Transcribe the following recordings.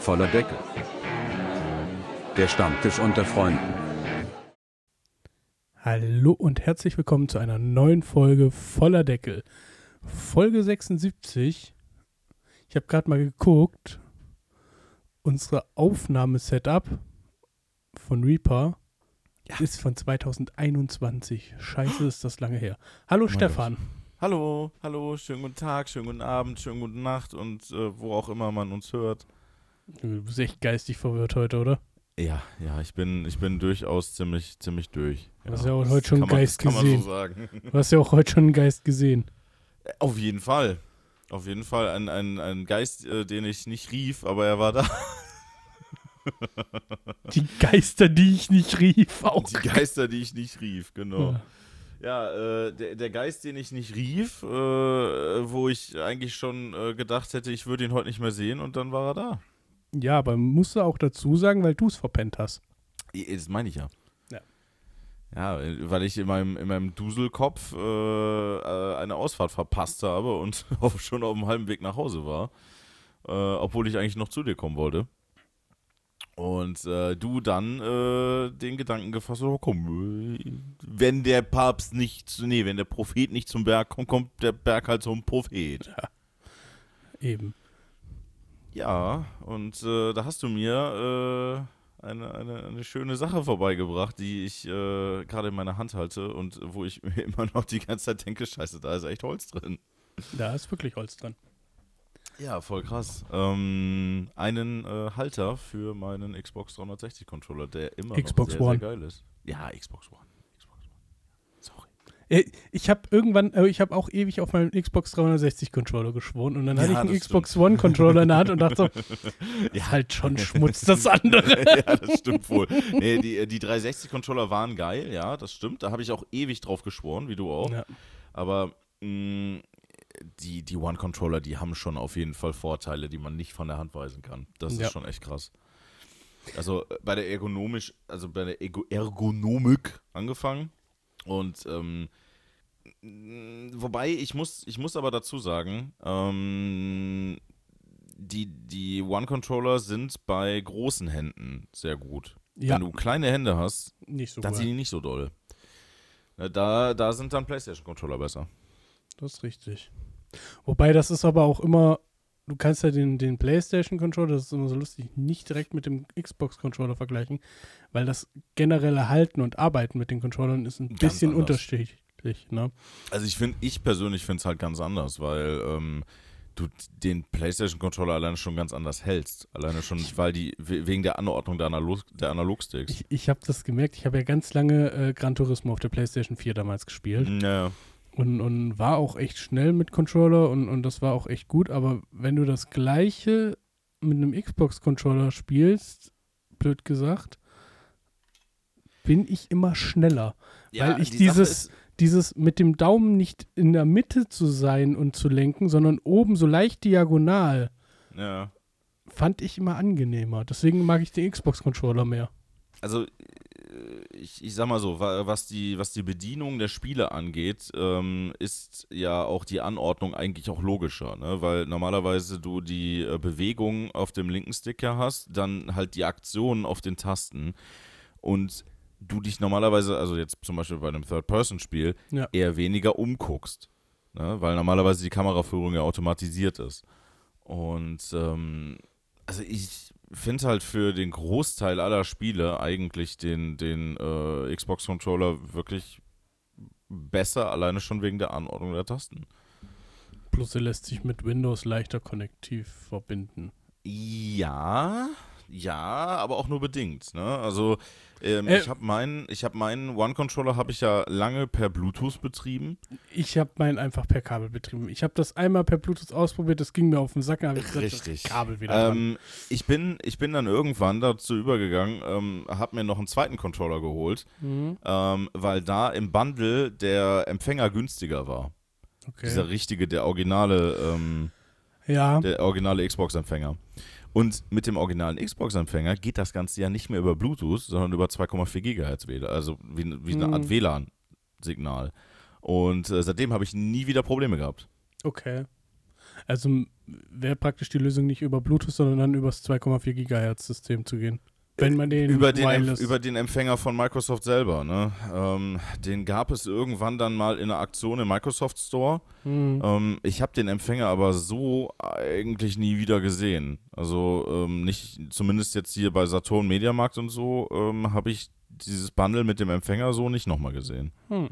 Voller Deckel. Der Stammtisch unter Freunden. Hallo und herzlich willkommen zu einer neuen Folge voller Deckel. Folge 76. Ich habe gerade mal geguckt. Unsere Aufnahmesetup von Reaper ist von 2021. Scheiße, ist das lange her. Hallo Stefan. Hallo, hallo, schönen guten Tag, schönen guten Abend, schönen guten Nacht und äh, wo auch immer man uns hört. Du bist echt geistig verwirrt heute, oder? Ja, ja, ich bin, ich bin durchaus ziemlich, ziemlich durch. Du hast ja auch heute schon man, Geist man gesehen. so. Du hast ja auch heute schon einen Geist gesehen. Auf jeden Fall. Auf jeden Fall ein, ein, ein Geist, äh, den ich nicht rief, aber er war da. Die Geister, die ich nicht rief, auch. Die Geister, die ich nicht rief, genau. Ja. Ja, äh, der, der Geist, den ich nicht rief, äh, wo ich eigentlich schon äh, gedacht hätte, ich würde ihn heute nicht mehr sehen und dann war er da. Ja, aber musst du auch dazu sagen, weil du es verpennt hast. Ja, Das meine ich ja. Ja. Ja, weil ich in meinem, in meinem Duselkopf äh, äh, eine Ausfahrt verpasst habe und schon auf dem halben Weg nach Hause war. Äh, obwohl ich eigentlich noch zu dir kommen wollte. Und äh, du dann äh, den Gedanken gefasst hast, oh, komm, wenn der Papst nicht, zu- nee, wenn der Prophet nicht zum Berg kommt, kommt der Berg halt zum Prophet. Eben. Ja, und äh, da hast du mir äh, eine, eine, eine schöne Sache vorbeigebracht, die ich äh, gerade in meiner Hand halte und wo ich mir immer noch die ganze Zeit denke, scheiße, da ist echt Holz drin. Da ist wirklich Holz dran. Ja, voll krass. Ähm, einen äh, Halter für meinen Xbox 360 Controller, der immer Xbox noch sehr, One. sehr geil ist. Ja. Xbox One. Äh, Ich habe irgendwann, äh, ich habe auch ewig auf meinem Xbox 360 Controller geschworen und dann Ja, hatte ich einen Xbox One Controller in der Hand und dachte so, ja, halt schon Schmutz, das andere. ja, das stimmt wohl. Nee, die, die 360-Controller waren geil, ja, das stimmt. Da habe ich auch ewig drauf geschworen, wie du auch. Ja. Aber mh, die, die One-Controller, die haben schon auf jeden Fall Vorteile, die man nicht von der Hand weisen kann. Das ist schon echt krass. Also äh, bei der ergonomisch, also bei der Ego Ergonomik angefangen. Und ähm, wobei, ich muss, ich muss aber dazu sagen, ähm, die, die One-Controller sind bei großen Händen sehr gut. Ja, Wenn du kleine Hände hast, so dann sind die nicht so doll. Na, Da, da sind dann PlayStation-Controller besser. Das ist richtig. Wobei, das ist aber auch immer, du kannst ja den, den PlayStation-Controller, das ist immer so lustig, nicht direkt mit dem Xbox-Controller vergleichen, weil das generelle Halten und Arbeiten mit den Controllern ist ein Ganz bisschen anders. unterschiedlich. Ne? Also ich finde, ich persönlich finde es halt ganz anders, weil ähm, du den PlayStation-Controller alleine schon ganz anders hältst. Alleine schon, weil die, we- wegen der Anordnung der, Analog, der Analogsticks. Ich, ich habe das gemerkt, ich habe ja ganz lange äh, Gran Turismo auf der PlayStation 4 damals gespielt. Ja, Und, und war auch echt schnell mit Controller und, und das war auch echt gut, aber wenn du das gleiche mit einem Xbox-Controller spielst, blöd gesagt, bin ich immer schneller. Weil ich die dieses, ist- dieses mit dem Daumen nicht in der Mitte zu sein und zu lenken, sondern oben so leicht diagonal, ja. fand ich immer angenehmer. Deswegen mag ich den Xbox-Controller mehr. also äh, ich, ich sag mal so, wa- was die, was die Bedienung der Spiele angeht, ähm, ist ja auch die Anordnung eigentlich auch logischer, ne? weil normalerweise du die äh, Bewegung auf dem linken Stick ja hast, dann halt die Aktionen auf den Tasten und du dich normalerweise, also jetzt zum Beispiel bei einem Third-Person-Spiel, Ja. eher weniger umguckst, ne? weil normalerweise die Kameraführung ja automatisiert ist. Und ähm, also ich finde halt für den Großteil aller Spiele eigentlich den, den äh, Xbox-Controller wirklich besser, alleine schon wegen der Anordnung der Tasten. Plus er lässt sich mit Windows leichter konnektiv verbinden. Ja, ja, aber auch nur bedingt. Ne? Also ähm, Äh, ich habe meinen, ich habe meinen One-Controller habe ich ja lange per Bluetooth betrieben. Ich habe meinen einfach per Kabel betrieben. Ich habe das einmal per Bluetooth ausprobiert, das ging mir auf den Sack, habe ich Richtig. das Kabel wieder. Ähm, ich, bin, ich bin dann irgendwann dazu übergegangen, ähm, habe mir noch einen zweiten Controller geholt, Mhm. ähm, weil da im Bundle der Empfänger günstiger war. Okay. Dieser richtige, der originale, ähm, ja, der originale Xbox-Empfänger. Und mit dem originalen Xbox-Empfänger geht das Ganze ja nicht mehr über Bluetooth, sondern über 2,4 GHz WLAN, also wie, wie eine Art Mhm. WLAN-Signal. Und äh, seitdem habe ich nie wieder Probleme gehabt. okay. Also wäre praktisch die Lösung nicht über Bluetooth, sondern dann übers 2,4 Gigahertz System zu gehen. Wenn man den über den, über den Empfänger von Microsoft selber, ne? Ähm, den gab es irgendwann dann mal in einer Aktion im Microsoft Store. Hm. Ähm, ich habe den Empfänger aber so eigentlich nie wieder gesehen. Also ähm, nicht, zumindest jetzt hier bei Saturn Mediamarkt und so, ähm, habe ich dieses Bundle mit dem Empfänger so nicht nochmal gesehen. Hm.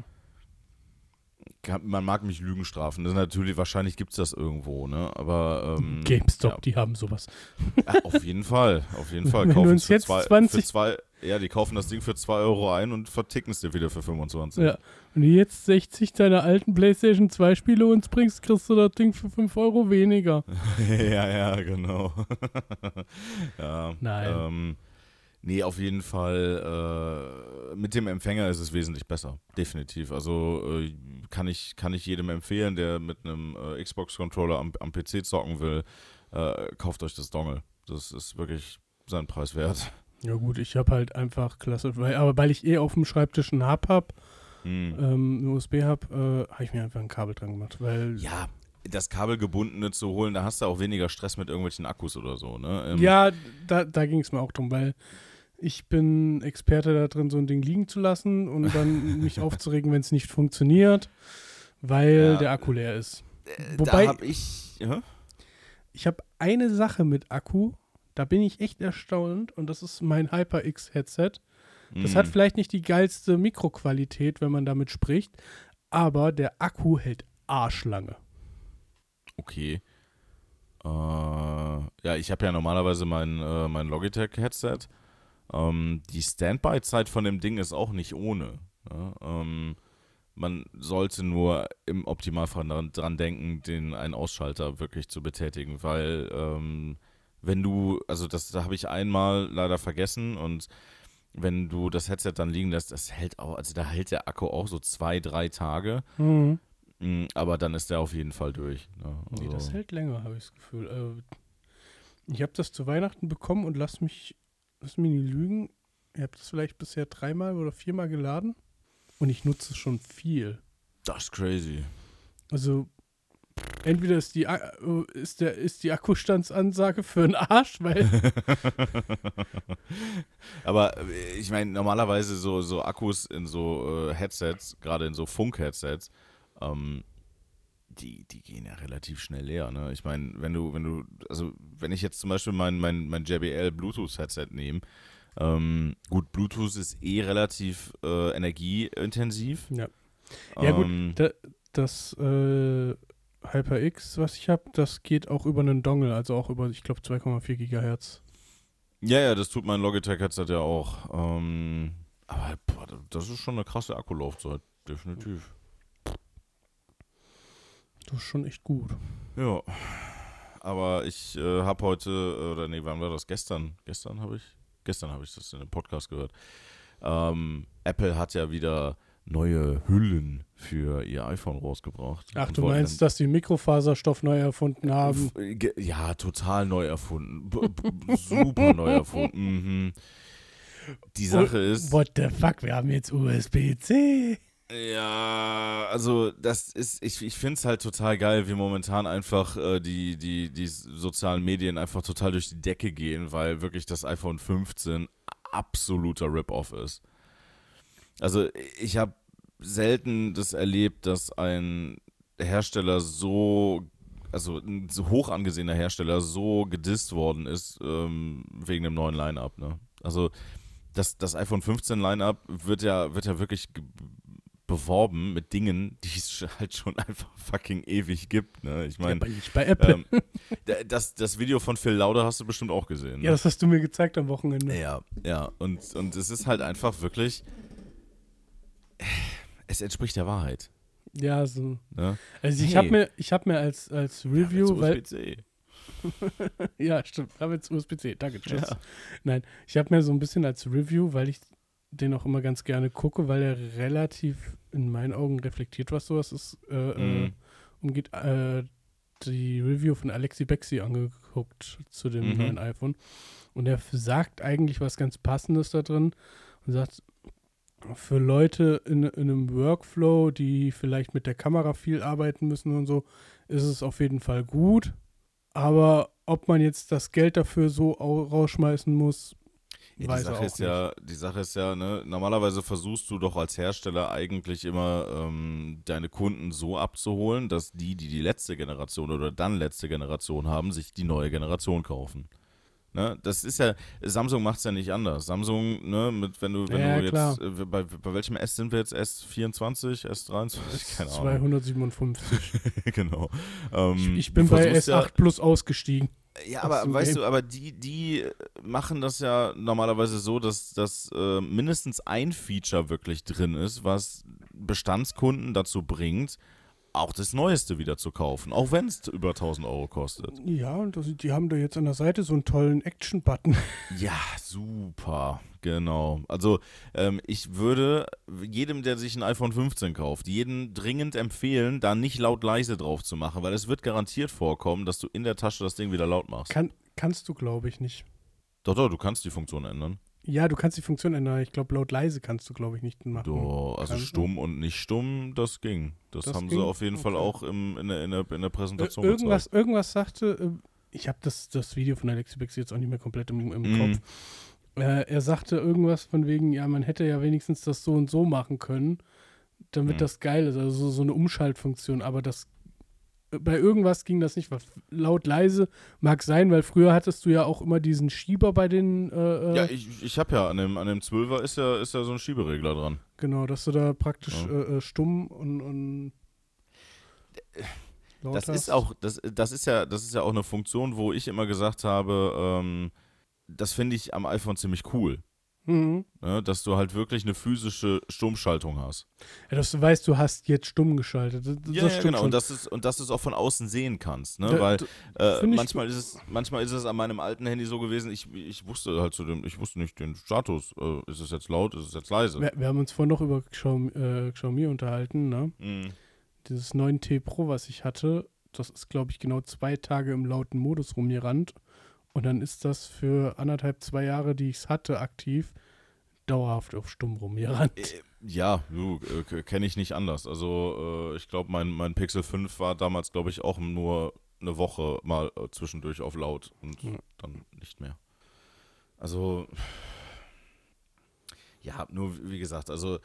Kann- Man mag mich Lügen strafen. Das natürlich, wahrscheinlich gibt es das irgendwo, ne? Aber ähm, GameStop, ja. die haben sowas. Ja, auf jeden Fall, auf jeden Fall. Wenn Kaufen uns jetzt zwei, 20 für zwei, ja, die kaufen das Ding für 2 Euro ein und verticken es dir wieder für 25. Ja. Wenn du jetzt 60 deiner alten PlayStation 2 Spiele uns bringst, kriegst du das Ding für 5 Euro weniger. ja, ja, genau. ja, Nein. Ähm, nee, auf jeden Fall. Äh, mit dem Empfänger ist es wesentlich besser. Definitiv. Also äh, kann, ich, kann ich jedem empfehlen, der mit einem äh, Xbox-Controller am, am PC zocken will, äh, kauft euch das Dongle. Das ist wirklich seinen Preis wert. Ja gut, ich habe halt einfach klasse, weil, aber weil ich eh auf dem Schreibtisch einen Hub habe, Hm. ähm, einen USB-Hub, äh, habe ich mir einfach ein Kabel dran gemacht, weil Ja, das kabelgebundene zu holen, da hast du auch weniger Stress mit irgendwelchen Akkus oder so, ne? Ähm, Ja, da, da ging es mir auch drum, weil ich bin Experte da drin, so ein Ding liegen zu lassen und dann mich aufzuregen, wenn es nicht funktioniert, weil Ja. der Akku leer ist. äh, wobei- hab ich. Ja? Ich habe eine Sache mit Akku, da bin ich echt erstaunt und das ist mein HyperX-Headset. Das Hm. hat vielleicht nicht die geilste Mikroqualität, wenn man damit spricht, aber der Akku hält arschlange. Okay. Äh, ja, ich habe ja normalerweise mein, äh, mein Logitech-Headset. Ähm, die Standby-Zeit von dem Ding ist auch nicht ohne. Ja? Ähm, man sollte nur im Optimalfall dran, dran denken, den einen Ausschalter wirklich zu betätigen, weil ähm, wenn du, also das da habe ich einmal leider vergessen und wenn du das Headset dann liegen lässt, das hält auch, also da hält der Akku auch so zwei, drei Tage, Mhm. Mm, aber dann ist der auf jeden Fall durch. Ne? Nee, Also- das hält länger, habe ich das Gefühl. Äh, ich habe das zu Weihnachten bekommen und lass mich, lass mich nicht lügen. Ihr habt das vielleicht bisher dreimal oder viermal geladen und ich nutze es schon viel. Das ist crazy. Also entweder ist die, äh, ist der, ist die Akkustandsansage für einen Arsch, weil Aber äh, ich meine, normalerweise so, so Akkus in so äh, Headsets, gerade in so Funk-Headsets, ähm, die, die gehen ja relativ schnell leer. Ne? Ich meine, wenn du, wenn du, also wenn ich jetzt zum Beispiel mein, mein, mein JBL Bluetooth-Headset nehme, ähm, gut, Bluetooth ist eh relativ äh, energieintensiv. Ja. Ja, gut. Ähm, da, das äh, HyperX, was ich habe, das geht auch über einen Dongle, also auch über, ich glaube, 2,4 Gigahertz. Ja, ja, das tut mein Logitech-Headset ja auch. Ähm, aber boah, das ist schon eine krasse Akkulaufzeit, definitiv. Das ist schon echt gut. Ja. Aber ich äh, habe heute, oder nee, wann war das? Gestern. Gestern habe ich, gestern habe ich das in einem Podcast gehört. Ähm, Apple hat ja wieder neue Hüllen für ihr iPhone rausgebracht. Ach, du meinst, dass die Mikrofaserstoff neu erfunden haben? Ja, total neu erfunden. Super neu erfunden. Mhm. Die Sache ist. What the fuck, wir haben jetzt USB-C. Ja, also das ist, ich, ich finde es halt total geil, wie momentan einfach äh, die, die, die sozialen Medien einfach total durch die Decke gehen, weil wirklich das iPhone 15 absoluter Rip-Off ist. Also ich habe selten das erlebt, dass ein Hersteller so, also ein so hoch angesehener Hersteller so gedisst worden ist ähm, wegen dem neuen Line-Up. Ne? Also das, das iPhone 15 Line-Up wird ja, wird ja wirklich beworben mit Dingen, die es halt schon einfach fucking ewig gibt. Ne? Ich meine, bei Apple. ähm, da- das, das Video von Phil Lauder hast du bestimmt auch gesehen. Ne? ja, das hast du mir gezeigt am Wochenende. Ja, ja. Und, und es ist halt einfach wirklich. Es entspricht der Wahrheit. Ja, so. Ne? Also ich Hey. habe mir, ich hab mir als, als Review, Ja, weil, ja, stimmt, habe jetzt USB-C, danke, tschüss. Ja. Nein, ich habe mir so ein bisschen als Review, weil ich den auch immer ganz gerne gucke, weil er relativ in meinen Augen reflektiert, was sowas ist, äh, äh, Mhm. umgeht, äh, die Review von Alexi Bexi angeguckt zu dem Mhm. neuen iPhone. Und er sagt eigentlich was ganz Passendes da drin und sagt, für Leute in, in einem Workflow, die vielleicht mit der Kamera viel arbeiten müssen und so, ist es auf jeden Fall gut. Aber ob man jetzt das Geld dafür so au- rausschmeißen muss, Ja, die Sache ist ja, die Sache ist ja, ne, normalerweise versuchst du doch als Hersteller eigentlich immer ähm, deine Kunden so abzuholen, dass die, die die letzte Generation oder dann letzte Generation haben, sich die neue Generation kaufen. Ne? Das ist ja, Samsung macht es ja nicht anders. Samsung, ne, mit, wenn du, wenn Ja, du jetzt, äh, bei, bei welchem S sind wir jetzt? S24, S23? Keine Ahnung. 257. genau. Ähm, Ich, ich bin bei versuchst S8 ja- Plus ausgestiegen. Ja, aber weißt Game. du, aber die, die äh, machen das ja normalerweise so, dass, dass äh, mindestens ein Feature wirklich drin ist, was Bestandskunden dazu bringt, auch das Neueste wieder zu kaufen, auch wenn es über 1000 Euro kostet. Ja, und das, die haben da jetzt an der Seite so einen tollen Action-Button. Ja, super, genau. Also ähm, ich würde jedem, der sich ein iPhone 15 kauft, jedem dringend empfehlen, da nicht laut leise drauf zu machen, weil es wird garantiert vorkommen, dass du in der Tasche das Ding wieder laut machst. Kann, kannst du, glaube ich, nicht. Doch, doch, du kannst die Funktion ändern. Ja, du kannst die Funktion ändern. Ich glaube, laut leise kannst du, glaube ich, nicht machen. Do, also Kann- stumm und nicht stumm, das ging. Das, Das haben ging? sie auf jeden Fall Okay. auch im, in, der, in, der, in der Präsentation irgendwas, gezeigt. irgendwas sagte, äh, ich habe das, das Video von Alexi Bex jetzt auch nicht mehr komplett im, im Mhm. Kopf. Äh, er sagte irgendwas von wegen, ja, man hätte ja wenigstens das so und so machen können, damit Mhm. das geil ist. Also so, so eine Umschaltfunktion. Aber das bei irgendwas ging das nicht. Laut leise mag sein, weil früher hattest du ja auch immer diesen Schieber bei den. Äh, Ja, äh, ich, ich habe ja an dem, an dem 12er ist ja, ist ja so ein Schieberegler dran. genau, dass du da praktisch Ja. äh, äh, stumm und. und Das hast. ist auch, das, das ist ja, das ist ja auch eine Funktion, wo ich immer gesagt habe, ähm, das finde ich am iPhone ziemlich cool. Mhm. Ne? Dass du halt wirklich eine physische Stummschaltung hast. Ja, dass du weißt, du hast jetzt stumm geschaltet. Das, das Ja, ja stimmt genau. schon. Und das ist, und dass du es auch von außen sehen kannst. Ne? Da- Weil Äh, manchmal, ist es, manchmal ist es an meinem alten Handy so gewesen, ich, ich wusste halt zu dem, ich wusste nicht den Status. Äh, ist es jetzt laut, ist es jetzt leise? wir, wir haben uns vorhin noch über Xiaomi, äh, Xiaomi unterhalten, ne? Mhm. Dieses 9T Pro, was ich hatte, das ist, glaube ich, genau zwei Tage im lauten Modus rumgerannt. Und dann ist das für anderthalb, zwei Jahre, die ich es hatte, aktiv, dauerhaft auf stumm rumgerannt. Äh, Ja, du, äh, kenne ich nicht anders. Also äh, ich glaube, mein, mein Pixel 5 war damals, glaube ich, auch nur eine Woche mal äh, zwischendurch auf laut und Ja. dann nicht mehr. Also ja, nur wie gesagt, also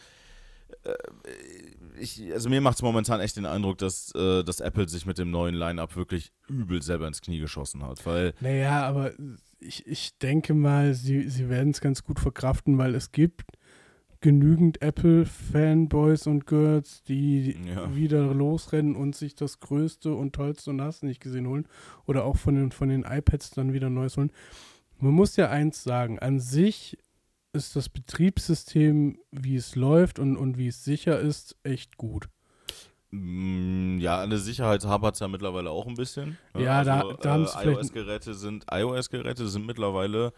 ich, also mir macht es momentan echt den Eindruck, dass, äh, dass Apple sich mit dem neuen Line-Up wirklich übel selber ins Knie geschossen hat, weil Naja, aber ich, ich denke mal, sie, sie werden es ganz gut verkraften, weil es gibt genügend Apple-Fanboys und Girls, die Ja. wieder losrennen und sich das Größte und Tollste und hast nicht gesehen holen. Oder auch von den, von den iPads dann wieder Neues holen. Man muss ja eins sagen, an sich ist das Betriebssystem, wie es läuft und, und wie es sicher ist, echt gut. Mm, Ja, an der Sicherheit hapert es ja mittlerweile auch ein bisschen. Ja, da- da haben sie äh, iOS-Geräte sind, iOS-Geräte sind mittlerweile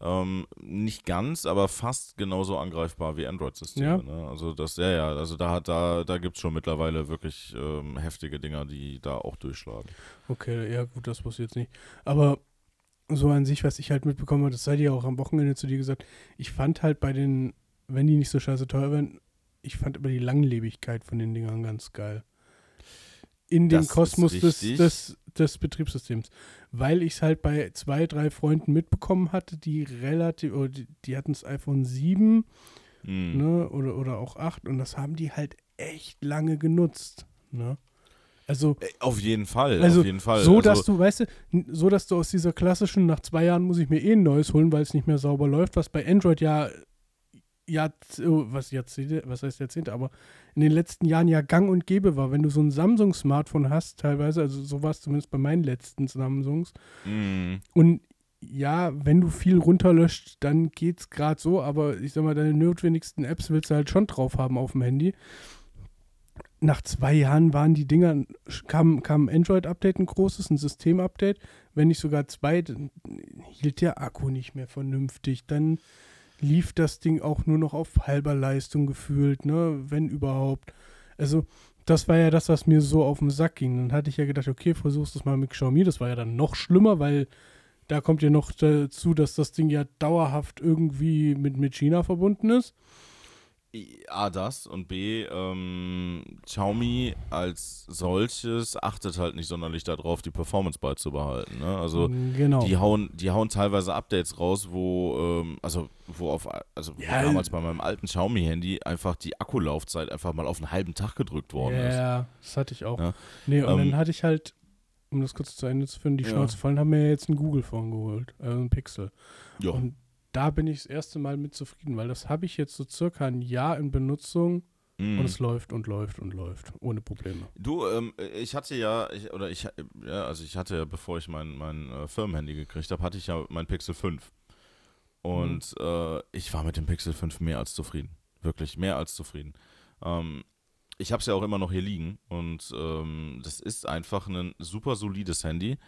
ähm, nicht ganz, aber fast genauso angreifbar wie Android-Systeme. Ja. Ne? Also das, ja, ja, also da hat da, da gibt es schon mittlerweile wirklich ähm, heftige Dinger, die da auch durchschlagen. Okay, ja gut, das wusste ich jetzt nicht. Aber so an sich, was ich halt mitbekommen habe, das sei dir auch am Wochenende zu dir gesagt, ich fand halt bei den, wenn die nicht so scheiße teuer wären, ich fand aber die Langlebigkeit von den Dingern ganz geil. In dem Kosmos des, des, des Betriebssystems. Weil ich es halt bei zwei, drei Freunden mitbekommen hatte, die relativ, oder die, die hatten das iPhone 7 Hm. ne, oder, oder auch 8 und das haben die halt echt lange genutzt. Ne? Also Äh, Auf jeden Fall, Also, auf jeden Fall. so, also, dass du, weißt du, so, dass du aus dieser klassischen, nach zwei Jahren muss ich mir eh ein neues holen, weil es nicht mehr sauber läuft, was bei Android ja, ja was Jahrzehnte, was heißt Jahrzehnte, aber in den letzten Jahren ja gang und gäbe war. Wenn du so ein Samsung-Smartphone hast, teilweise, also so war es zumindest bei meinen letzten Samsungs, Mm, und ja, wenn du viel runterlöscht, dann geht's gerade so, aber ich sag mal, deine notwendigsten Apps willst du halt schon drauf haben auf dem Handy. Nach zwei Jahren waren die Dinger, kam, kam Android-Update, ein großes, ein System-Update, wenn nicht sogar zwei, dann hielt der Akku nicht mehr vernünftig. Dann lief das Ding auch nur noch auf halber Leistung gefühlt, ne, wenn überhaupt. Also, das war ja das, was mir so auf den Sack ging. Dann hatte ich ja gedacht, okay, versuchst das mal mit Xiaomi. Das war ja dann noch schlimmer, weil da kommt ja noch dazu, dass das Ding ja dauerhaft irgendwie mit, mit China verbunden ist. A, das und B, ähm, Xiaomi als solches achtet halt nicht sonderlich darauf, die Performance beizubehalten. Ne? Also genau. die hauen, die hauen teilweise Updates raus, wo, ähm, also wo auf, also wo Ja, damals bei meinem alten Xiaomi-Handy einfach die Akkulaufzeit einfach mal auf einen halben Tag gedrückt worden ist. Ja, das hatte ich auch. Ja. Nee, und Ähm, dann hatte ich halt, um das kurz zu Ende zu führen, die Ja. Schnauze voll, und haben mir jetzt ein Google-Phone geholt, also ein Pixel. Ja. Und da bin ich das erste Mal mit zufrieden, weil das habe ich jetzt so circa ein Jahr in Benutzung Mhm. und es läuft und läuft und läuft, ohne Probleme. Du, ähm, ich hatte ja, ich, oder ich, ja, also ich hatte ja, bevor ich mein, mein äh, Firmenhandy gekriegt habe, hatte ich ja mein Pixel 5. Und äh, ich war mit dem Pixel 5 mehr als zufrieden. Wirklich mehr als zufrieden. Ähm, ich habe es ja auch immer noch hier liegen und ähm, das ist einfach ein super solides Handy.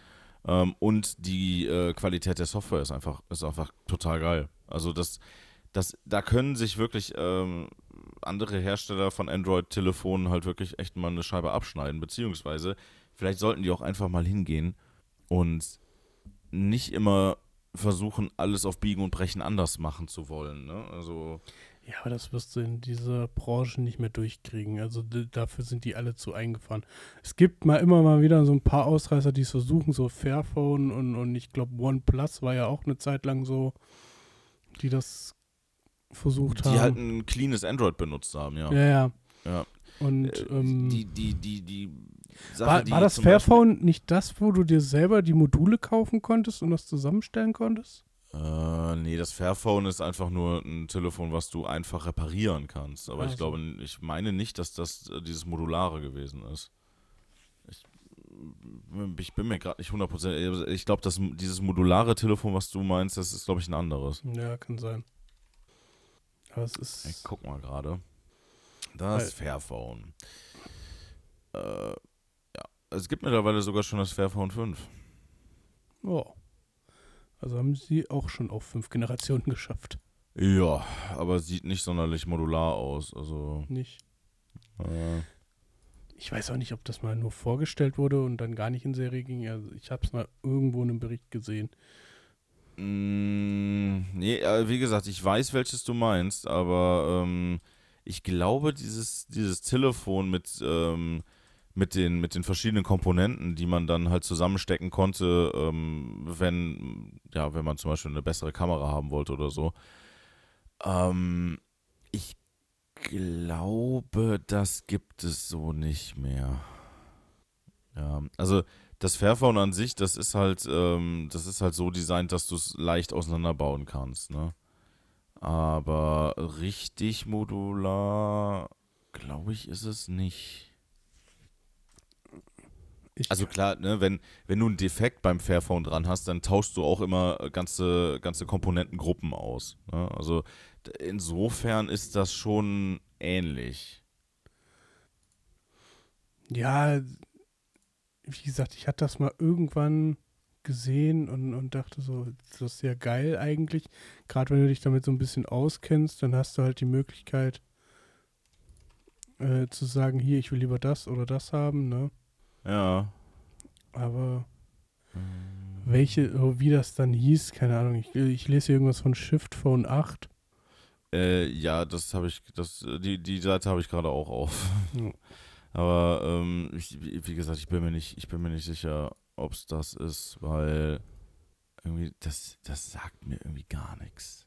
Ähm, und die äh, Qualität der Software ist einfach, ist einfach total geil. Also das, das, da können sich wirklich ähm, andere Hersteller von Android-Telefonen halt wirklich echt mal eine Scheibe abschneiden, beziehungsweise vielleicht sollten die auch einfach mal hingehen und nicht immer versuchen, alles auf Biegen und Brechen anders machen zu wollen. Ne? Also, Ja, aber das wirst du in dieser Branche nicht mehr durchkriegen. Also dafür sind die alle zu eingefahren. Es gibt mal immer mal wieder so ein paar Ausreißer, die es versuchen, so Fairphone und, und ich glaube OnePlus war ja auch eine Zeit lang so, die das versucht die haben. halt ein cleanes Android benutzt haben, ja. ja, ja. Ja. Und Äh, ähm, die, die, die, die Sache, war, die war das zum Beispiel- Fairphone nicht das, wo du dir selber die Module kaufen konntest und das zusammenstellen konntest? Äh, nee, das Fairphone ist einfach nur ein Telefon, was du einfach reparieren kannst. Aber Ach ich glaube, ich meine nicht, dass das äh, dieses Modulare gewesen ist. Ich, ich bin mir gerade nicht 100%. Ich glaube, dass dieses modulare Telefon, was du meinst, das ist, glaube ich, ein anderes. Ja, kann sein. Aber es ist. Ich guck mal gerade. Das Weil- Fairphone. Äh, ja. Es gibt mittlerweile sogar schon das Fairphone 5. Oh. Also haben sie auch schon auf fünf Generationen geschafft. Ja, aber sieht nicht sonderlich modular aus. Also, Nicht. äh, Ich weiß auch nicht, ob das mal nur vorgestellt wurde und dann gar nicht in Serie ging. Also ich habe es mal irgendwo in einem Bericht gesehen. Mm, nee, äh, wie gesagt, ich weiß, welches du meinst, aber ähm, ich glaube, dieses, dieses Telefon mit, ähm, mit, den, mit den verschiedenen Komponenten, die man dann halt zusammenstecken konnte, ähm, wenn, ja, wenn man zum Beispiel eine bessere Kamera haben wollte oder so. Ähm, ich glaube, das gibt es so nicht mehr. Ja, also das Fairphone an sich, das ist halt, ähm, das ist halt so designt, dass du es leicht auseinanderbauen kannst, ne? Aber richtig modular, glaube ich, ist es nicht. Ich, Also klar, ne, wenn, wenn du einen Defekt beim Fairphone dran hast, dann tauschst du auch immer ganze, ganze Komponentengruppen aus. Ne? Also insofern ist das schon ähnlich. ja, wie gesagt, ich hatte das mal irgendwann gesehen und, und dachte so, das ist ja geil eigentlich. Gerade wenn du dich damit so ein bisschen auskennst, dann hast du halt die Möglichkeit äh, zu sagen, hier, ich will lieber das oder das haben, ne? Ja. Aber welche, oh, wie das dann hieß, keine Ahnung. Ich, ich lese hier irgendwas von Shift Phone 8. Äh, ja, das habe ich, das, die, die Seite habe ich gerade auch auf. Ja. Aber ähm, ich, wie wie gesagt, ich bin mir nicht, ich bin mir nicht sicher, ob es das ist, weil irgendwie, das, das sagt mir irgendwie gar nichts.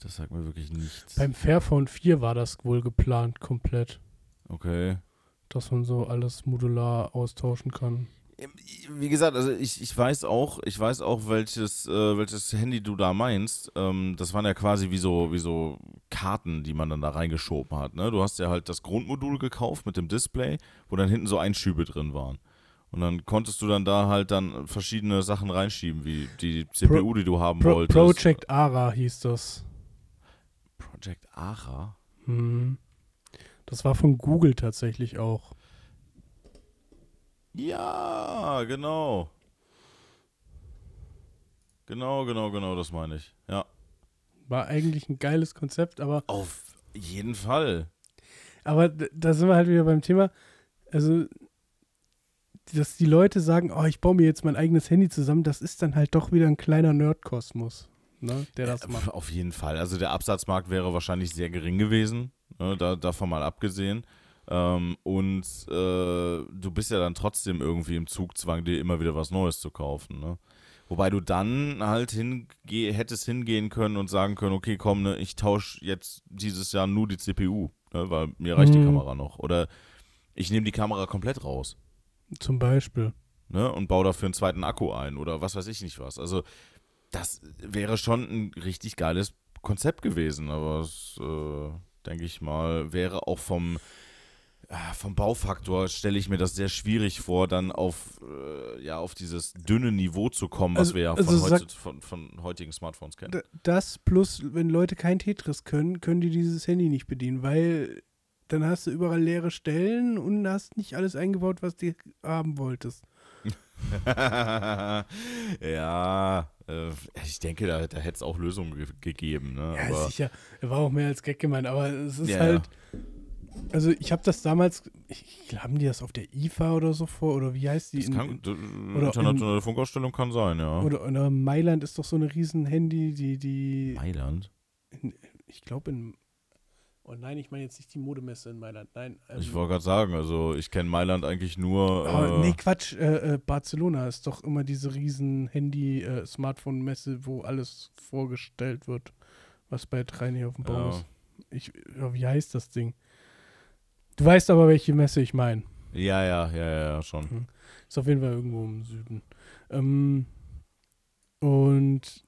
Das sagt mir wirklich nichts. Beim Fairphone 4 war das wohl geplant komplett, okay. Dass man so alles modular austauschen kann. Wie gesagt, also ich, ich weiß auch, ich weiß auch, welches, äh, welches Handy du da meinst. Ähm, das waren ja quasi wie so, wie so Karten, die man dann da reingeschoben hat. Ne? Du hast ja halt das Grundmodul gekauft mit dem Display, wo dann hinten so Einschübe drin waren. Und dann konntest du dann da halt dann verschiedene Sachen reinschieben, wie die CPU, die du haben Pro wolltest. Project Ara hieß das. Project Ara? Mhm. Das war von Google tatsächlich auch. Ja, genau. Genau, genau, genau, das meine ich. Ja. War eigentlich ein geiles Konzept, aber, Auf jeden Fall. aber da sind wir halt wieder beim Thema. Also, dass die Leute sagen, oh, ich baue mir jetzt mein eigenes Handy zusammen, das ist dann halt doch wieder ein kleiner Nerdkosmos, ne, der das Äh, macht. Auf jeden Fall. Also der Absatzmarkt wäre wahrscheinlich sehr gering gewesen. Ne, da, davon mal abgesehen. Ähm, und äh, du bist ja dann trotzdem irgendwie im Zugzwang, dir immer wieder was Neues zu kaufen. Ne? Wobei du dann halt hinge hättest hingehen können und sagen können, okay, komm, ne, ich tausche jetzt dieses Jahr nur die CPU, ne, weil mir reicht die Mhm. Kamera noch. Oder ich nehme die Kamera komplett raus Zum Beispiel. ne, und baue dafür einen zweiten Akku ein oder was weiß ich nicht was. Also das wäre schon ein richtig geiles Konzept gewesen, aber es, äh, denke ich mal, wäre auch vom, äh, vom Baufaktor, stelle ich mir das sehr schwierig vor, dann auf, äh, ja, auf dieses dünne Niveau zu kommen, was Also- wir ja also von, sag- heutzu- von, von heutigen Smartphones kennen. Das plus, wenn Leute kein Tetris können, können die dieses Handy nicht bedienen, weil dann hast du überall leere Stellen und hast nicht alles eingebaut, was du haben wolltest. ja, ich denke, da, da hätte es auch Lösungen ge gegeben. Ne? Ja, aber, sicher. War auch mehr als Gag gemeint, aber es ist Ja, halt. Also ich habe das damals, ich, haben die das auf der IFA oder so vor, oder wie heißt die? das In- kann, in- oder internationale Funkausstellung kann sein, ja. oder, oder Mailand ist doch so eine riesen Handy, die, die, Mailand? in, ich glaube in, oh nein, ich meine jetzt nicht die Modemesse in Mailand, nein. Ähm, Ich wollte gerade sagen, also ich kenne Mailand eigentlich nur. Oh, äh, nee, Quatsch, äh, äh, Barcelona ist doch immer diese riesen Handy-Smartphone-Messe, wo alles vorgestellt wird, was bei drei nicht auf dem Baum Ja. ist. Ich, ja, wie heißt das Ding? Du weißt aber, welche Messe ich meine. Ja, ja, ja, ja, ja, schon. Ist auf jeden Fall irgendwo im Süden. Ähm, und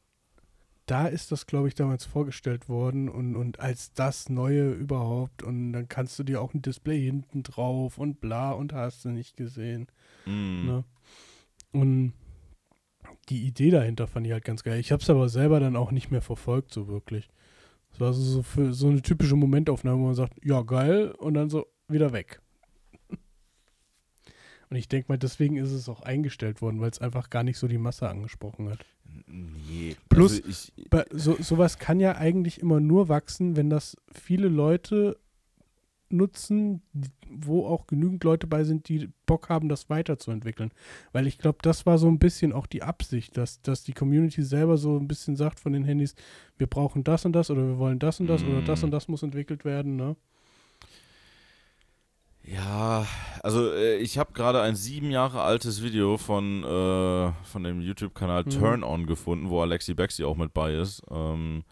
da ist das, glaube ich, damals vorgestellt worden und, und als das Neue überhaupt. Und dann kannst du dir auch ein Display hinten drauf und bla und hast du nicht gesehen. Mm. Ne? Und die Idee dahinter fand ich halt ganz geil. Ich habe es aber selber dann auch nicht mehr verfolgt, so wirklich. Es war so, so, für, so eine typische Momentaufnahme, wo man sagt, ja, geil, und dann so wieder weg. Und ich denke mal, deswegen ist es auch eingestellt worden, weil es einfach gar nicht so die Masse angesprochen hat. Nee. Plus- also ich, so, sowas kann ja eigentlich immer nur wachsen, wenn das viele Leute nutzen, wo auch genügend Leute bei sind, die Bock haben, das weiterzuentwickeln. Weil ich glaube, das war so ein bisschen auch die Absicht, dass, dass die Community selber so ein bisschen sagt von den Handys, wir brauchen das und das oder wir wollen das und das oder das Mm. und das muss entwickelt werden. Ne? Ja, also äh, ich habe gerade ein sieben Jahre altes Video von, äh, von dem YouTube-Kanal Mhm. Turn On gefunden, wo Alexi Bexi auch mit bei ist. Ähm,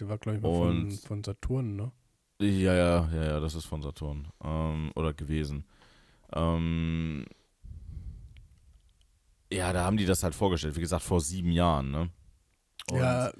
Der war, glaube ich, mal von, von Saturn, ne? ja, ja, ja, ja, das ist von Saturn. Ähm, oder gewesen. Ähm, ja, da haben die das halt vorgestellt. Wie gesagt, vor sieben Jahren, ne? Und- Ja,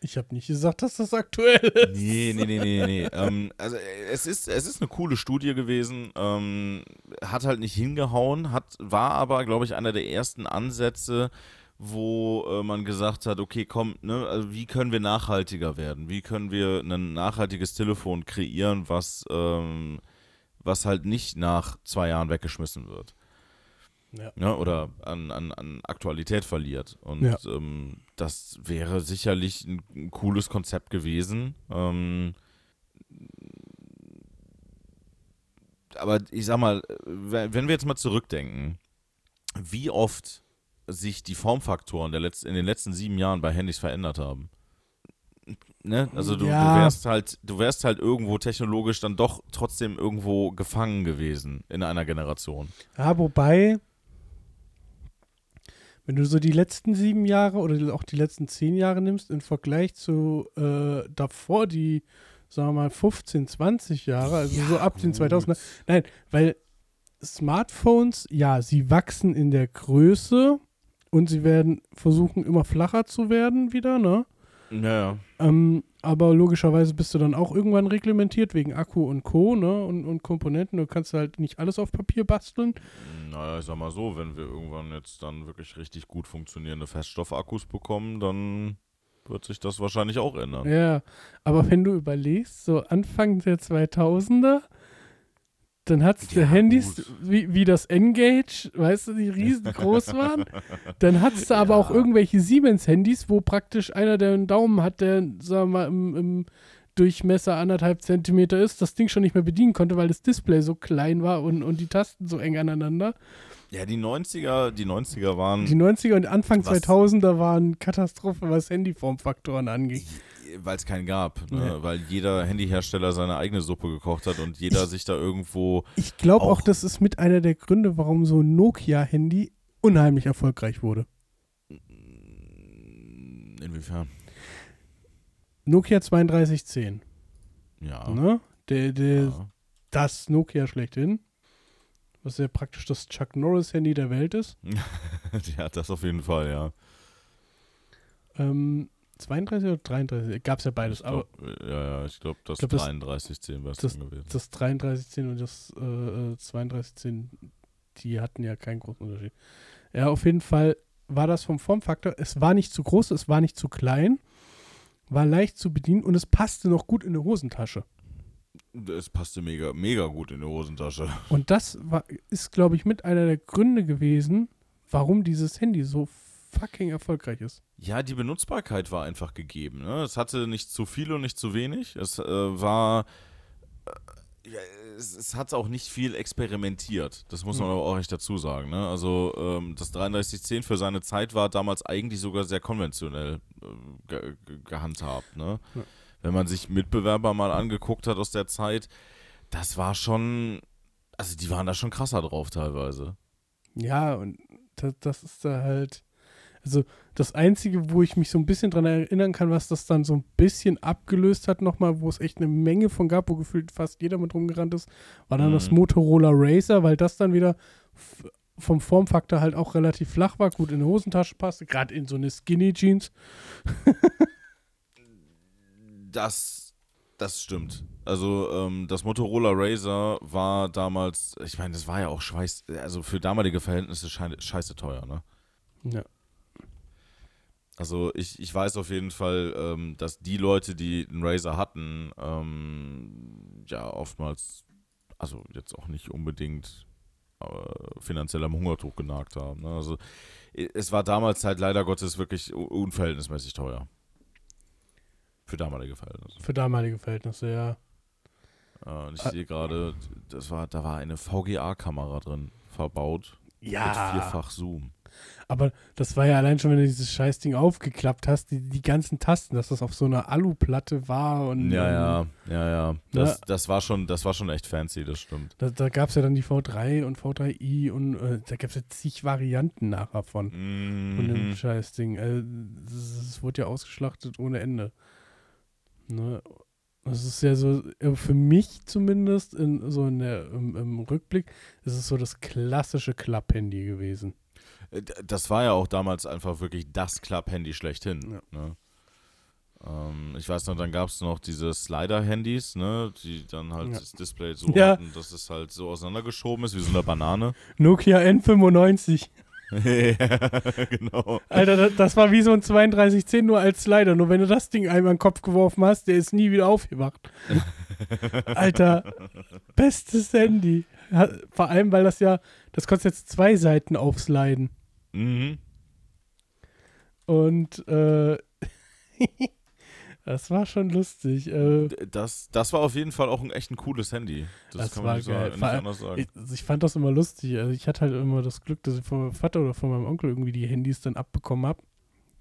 ich habe nicht gesagt, dass das aktuell ist. Nee, nee, nee, nee, nee. ähm, also äh, es ist, es ist eine coole Studie gewesen, ähm, hat halt nicht hingehauen, hat, war aber, glaube ich, einer der ersten Ansätze, wo äh, man gesagt hat, okay, komm, ne, also wie können wir nachhaltiger werden? Wie können wir ein nachhaltiges Telefon kreieren, was, ähm, was halt nicht nach zwei Jahren weggeschmissen wird? Ja. ne, oder an, an, an Aktualität verliert. Und Ja. ähm, das wäre sicherlich ein, ein cooles Konzept gewesen. Ähm, aber ich sag mal, wenn wir jetzt mal zurückdenken, wie oft sich die Formfaktoren der Letz in den letzten sieben Jahren bei Handys verändert haben. Ne? Also du, Ja. du wärst halt, du wärst halt irgendwo technologisch dann doch trotzdem irgendwo gefangen gewesen in einer Generation. Ja, wobei, wenn du so die letzten sieben Jahre oder auch die letzten zehn Jahre nimmst, im Vergleich zu äh, davor die, sagen wir mal, 15, 20 Jahre, also so ab den 2000er. Nein, weil Smartphones, ja, sie wachsen in der Größe und sie werden versuchen, immer flacher zu werden wieder, ne? Naja. Ähm, aber logischerweise bist du dann auch irgendwann reglementiert wegen Akku und Co. Ne? Und, und Komponenten. Du kannst halt nicht alles auf Papier basteln. Naja, ich sag mal so, wenn wir irgendwann jetzt dann wirklich richtig gut funktionierende Feststoffakkus bekommen, dann wird sich das wahrscheinlich auch ändern. Ja, aber wenn du überlegst, so Anfang der 2000er, dann hattest du Ja, Handys gut. wie, wie das N-Gage, weißt du, die riesengroß waren. Dann hattest du aber auch Ja. irgendwelche Siemens-Handys, wo praktisch einer, der einen Daumen hat, der, sagen wir mal, im, im Durchmesser anderthalb Zentimeter ist, das Ding schon nicht mehr bedienen konnte, weil das Display so klein war und, und die Tasten so eng aneinander. Ja, die 90er, die 90er waren Die 90er und Anfang Was? 2000er waren Katastrophe, was Handyformfaktoren angeht. Weil es keinen gab, ne? Nee. weil jeder Handyhersteller seine eigene Suppe gekocht hat und jeder sich da irgendwo. Ich glaube auch, Auch- das ist mit einer der Gründe, warum so ein Nokia-Handy unheimlich erfolgreich wurde. Inwiefern? Nokia 3210, Ja. ne? Der, der, ja. Das Nokia schlechthin. Was ja praktisch das Chuck Norris-Handy der Welt ist. ja, das auf jeden Fall, ja. Ähm, 32 oder 33? Gab es ja beides. Ich aber glaub, ja, ja, ich glaube, das glaub, das- 3310 wäre es gewesen. das 3310 und das äh, äh, 3210, die hatten ja keinen großen Unterschied. Ja, auf jeden Fall war das vom Formfaktor. Es war nicht zu groß, es war nicht zu klein, war leicht zu bedienen und es passte noch gut in eine Hosentasche. Es passte mega, mega gut in die Hosentasche. Und das war, ist, glaube ich, mit einer der Gründe gewesen, warum dieses Handy so fucking erfolgreich ist. Ja, die Benutzbarkeit war einfach gegeben. Ne? Es hatte nicht zu viel und nicht zu wenig. Es äh, war. Äh, es, es hat auch nicht viel experimentiert. Das muss man Mhm. aber auch echt dazu sagen. Ne? Also, ähm, das 3310 für seine Zeit war damals eigentlich sogar sehr konventionell äh, ge ge gehandhabt. Ne? Ja. Wenn man sich Mitbewerber mal angeguckt hat aus der Zeit, das war schon. Also, die waren da schon krasser drauf teilweise. Ja, und das, das ist da halt. Also, das Einzige, wo ich mich so ein bisschen dran erinnern kann, was das dann so ein bisschen abgelöst hat, nochmal, wo es echt eine Menge von gab, wo gefühlt fast jeder mit rumgerannt ist, war dann das Mhm. Motorola Racer, weil das dann wieder vom Formfaktor halt auch relativ flach war, gut in eine Hosentasche passte, gerade in so eine Skinny Jeans. Das, das stimmt. Also ähm, das Motorola Razer war damals, ich meine, das war ja auch scheiß, also für damalige Verhältnisse schei- scheiße teuer, ne? Ja. Also ich, ich weiß auf jeden Fall, ähm, dass die Leute, die einen Razer hatten, ähm, ja oftmals, also jetzt auch nicht unbedingt äh, finanziell am Hungertuch genagt haben. Ne? Also es war damals halt leider Gottes wirklich unverhältnismäßig teuer. Für damalige Verhältnisse. Für damalige Verhältnisse, ja. Äh, und ich Ah. sehe gerade, das war, da war eine VGA-Kamera drin verbaut. Mit vierfach Zoom. Aber das war ja allein schon, wenn du dieses Scheißding aufgeklappt hast, die, die ganzen Tasten, dass das auf so einer Aluplatte war und Ja, ähm, ja, ja, ja. Das, das, war schon, das war schon echt fancy, das stimmt. Da, da gab es ja dann die V3 und V3i und äh, da gab es ja zig Varianten nachher von, von dem Mhm. Scheißding. Äh, das, das wurde ja ausgeschlachtet ohne Ende. Ne? Das ist ja so, äh, für mich zumindest, in, so in der, im, im Rückblick, ist es so das klassische Klapphandy gewesen. Äh, Das war ja auch damals einfach wirklich das Klapp-Handy schlechthin. Ja. Ne? Ähm, ich weiß noch, dann gab es noch diese Slider-Handys, ne, die dann halt Ja. das Display so Ja. hatten, dass es halt so auseinandergeschoben ist, wie so eine Banane. Nokia N95. ja, genau. Alter, das, das war wie so ein 3210 nur als Slider. Nur wenn du das Ding einmal in den Kopf geworfen hast, der ist nie wieder aufgewacht. Alter, bestes Handy. Vor allem, weil das ja, das kostet jetzt zwei Seiten aufsliden. Mhm. Und äh, das war schon lustig. Äh, Das, das war auf jeden Fall auch ein echt ein cooles Handy. Das, Das kann man nicht, geil. sagen, nicht anders sagen. ich, also ich fand das immer lustig. Also ich hatte halt immer das Glück, dass ich von meinem Vater oder von meinem Onkel irgendwie die Handys dann abbekommen habe.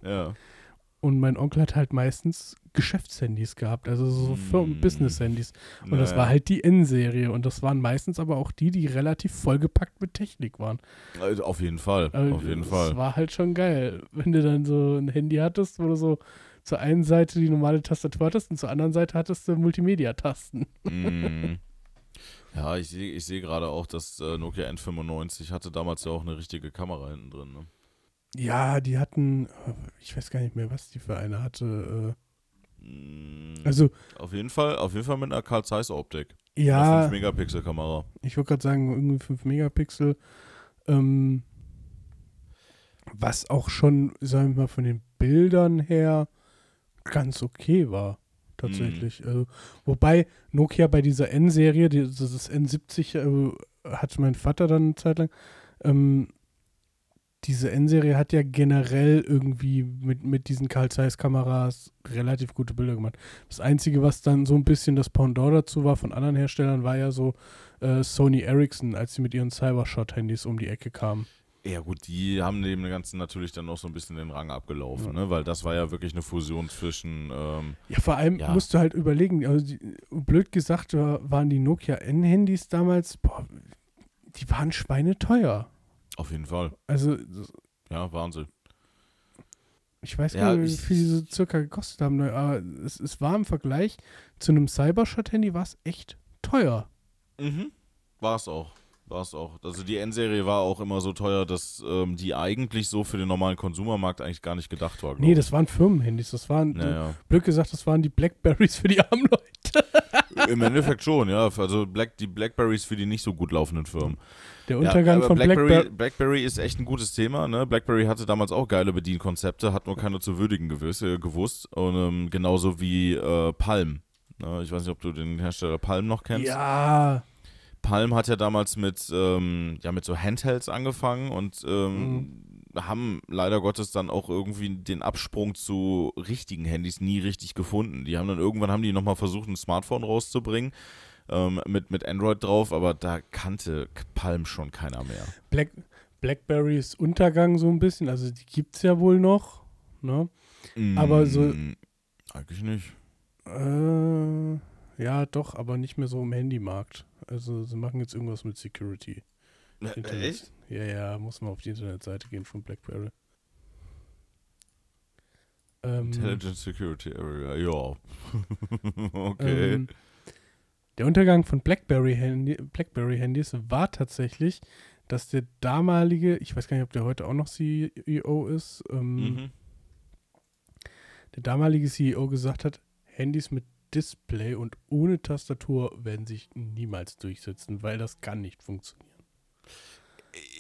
ja. Und mein Onkel hat halt meistens Geschäftshandys gehabt, also so. Firmen-Business-Handys. Und das Naja. war halt die N-Serie. Und das waren meistens aber auch die, die relativ vollgepackt mit Technik waren. Also Auf jeden Fall, Also auf jeden das Fall. war halt schon geil, wenn du dann so ein Handy hattest, wo du so zur einen Seite die normale Tastatur hattest und zur anderen Seite hattest du Multimedia-Tasten. Mm. Ja, ich sehe ich seh gerade auch, dass äh, Nokia N95 hatte damals ja auch eine richtige Kamera hinten drin. Ne? Ja, die hatten, ich weiß gar nicht mehr, was die für eine hatte. Mm. äh, Also, auf jeden Fall, auf jeden Fall mit einer Carl Zeiss Optik. ja, 5 Megapixel Kamera. ich wollte gerade sagen, irgendwie 5 Megapixel. Ähm, was auch schon, sagen wir mal, von den Bildern her ganz okay war. Tatsächlich. Mhm. Also, wobei Nokia bei dieser N-Serie, die- das ist N70, äh, hatte mein Vater dann eine Zeit lang. Ähm, diese N-Serie hat ja generell irgendwie mit, mit diesen Carl Zeiss Kameras relativ gute Bilder gemacht. Das Einzige, was dann so ein bisschen das Pendant dazu war von anderen Herstellern, war ja so äh, Sony Ericsson, als sie mit ihren Cybershot-Handys um die Ecke kamen. Ja gut, die haben dem Ganzen natürlich dann noch so ein bisschen den Rang abgelaufen, Ja. ne? weil das war ja wirklich eine Fusion zwischen, ähm, Ja, vor allem Ja. musst du halt überlegen, also die, blöd gesagt war- waren die Nokia N-Handys damals, boah, die waren schweineteuer. Auf jeden Fall, Also ja, Wahnsinn. ich weiß Ja, gar nicht, wie viel die so circa gekostet haben, ne, aber es, es war im Vergleich zu einem Cybershot-Handy war es echt teuer. Mhm. War es auch. War es auch. Also die N-Serie war auch immer so teuer, dass ähm, die eigentlich so für den normalen Konsumermarkt eigentlich gar nicht gedacht war. Nee, das waren Firmenhandys, das waren, Naja. blöd gesagt, das waren die Blackberries für die armen Leute. Im Endeffekt schon, ja. Also Black, die Blackberries für die nicht so gut laufenden Firmen. Der Untergang ja, von Blackberry, Blackberry. Blackberry ist echt ein gutes Thema. Ne? Blackberry hatte damals auch geile Bedienkonzepte, hat nur keine zu würdigen gewiss, äh, gewusst. Und ähm, genauso wie äh, Palm. Ne? Ich weiß nicht, ob du den Hersteller Palm noch kennst. Ja, Palm hat ja damals mit, ähm, ja, mit so Handhelds angefangen und ähm, haben leider Gottes dann auch irgendwie den Absprung zu richtigen Handys nie richtig gefunden. Die haben dann irgendwann haben die nochmal versucht, ein Smartphone rauszubringen ähm, mit, mit Android drauf, aber da kannte Palm schon keiner mehr. Black, Blackberry ist Untergang so ein bisschen, also die gibt es ja wohl noch. Ne? Aber so- Mm, Eigentlich nicht. Äh, ja, doch, aber nicht mehr so im Handymarkt. Also sie machen jetzt irgendwas mit Security. Äh, Echt? Ja, ja, muss man auf die Internetseite gehen von BlackBerry. Ähm, Intelligent Security Area, ja. okay. ähm, der Untergang von BlackBerry, Handy, BlackBerry Handys war tatsächlich, dass der damalige, ich weiß gar nicht, ob der heute auch noch CEO ist, ähm, mhm. der damalige CEO gesagt hat, Handys mit Display und ohne Tastatur werden sich niemals durchsetzen, weil das kann nicht funktionieren.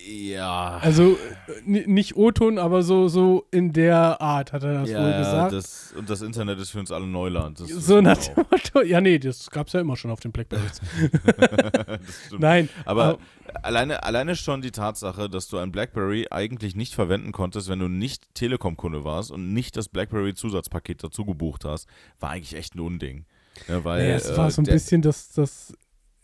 Ja. Also äh, nicht O-Ton, aber so, so in der Art hat er das ja, wohl ja, gesagt. Das, und das Internet ist für uns alle Neuland. Das so nach auch. dem Motto, ja nee, das gab es ja immer schon auf den Blackberries. Nein, Aber alleine, alleine schon die Tatsache, dass du ein BlackBerry eigentlich nicht verwenden konntest, wenn du nicht Telekom-Kunde warst und nicht das BlackBerry-Zusatzpaket dazu gebucht hast, war eigentlich echt ein Unding. Ja, weil, naja, es war äh, so ein bisschen das, das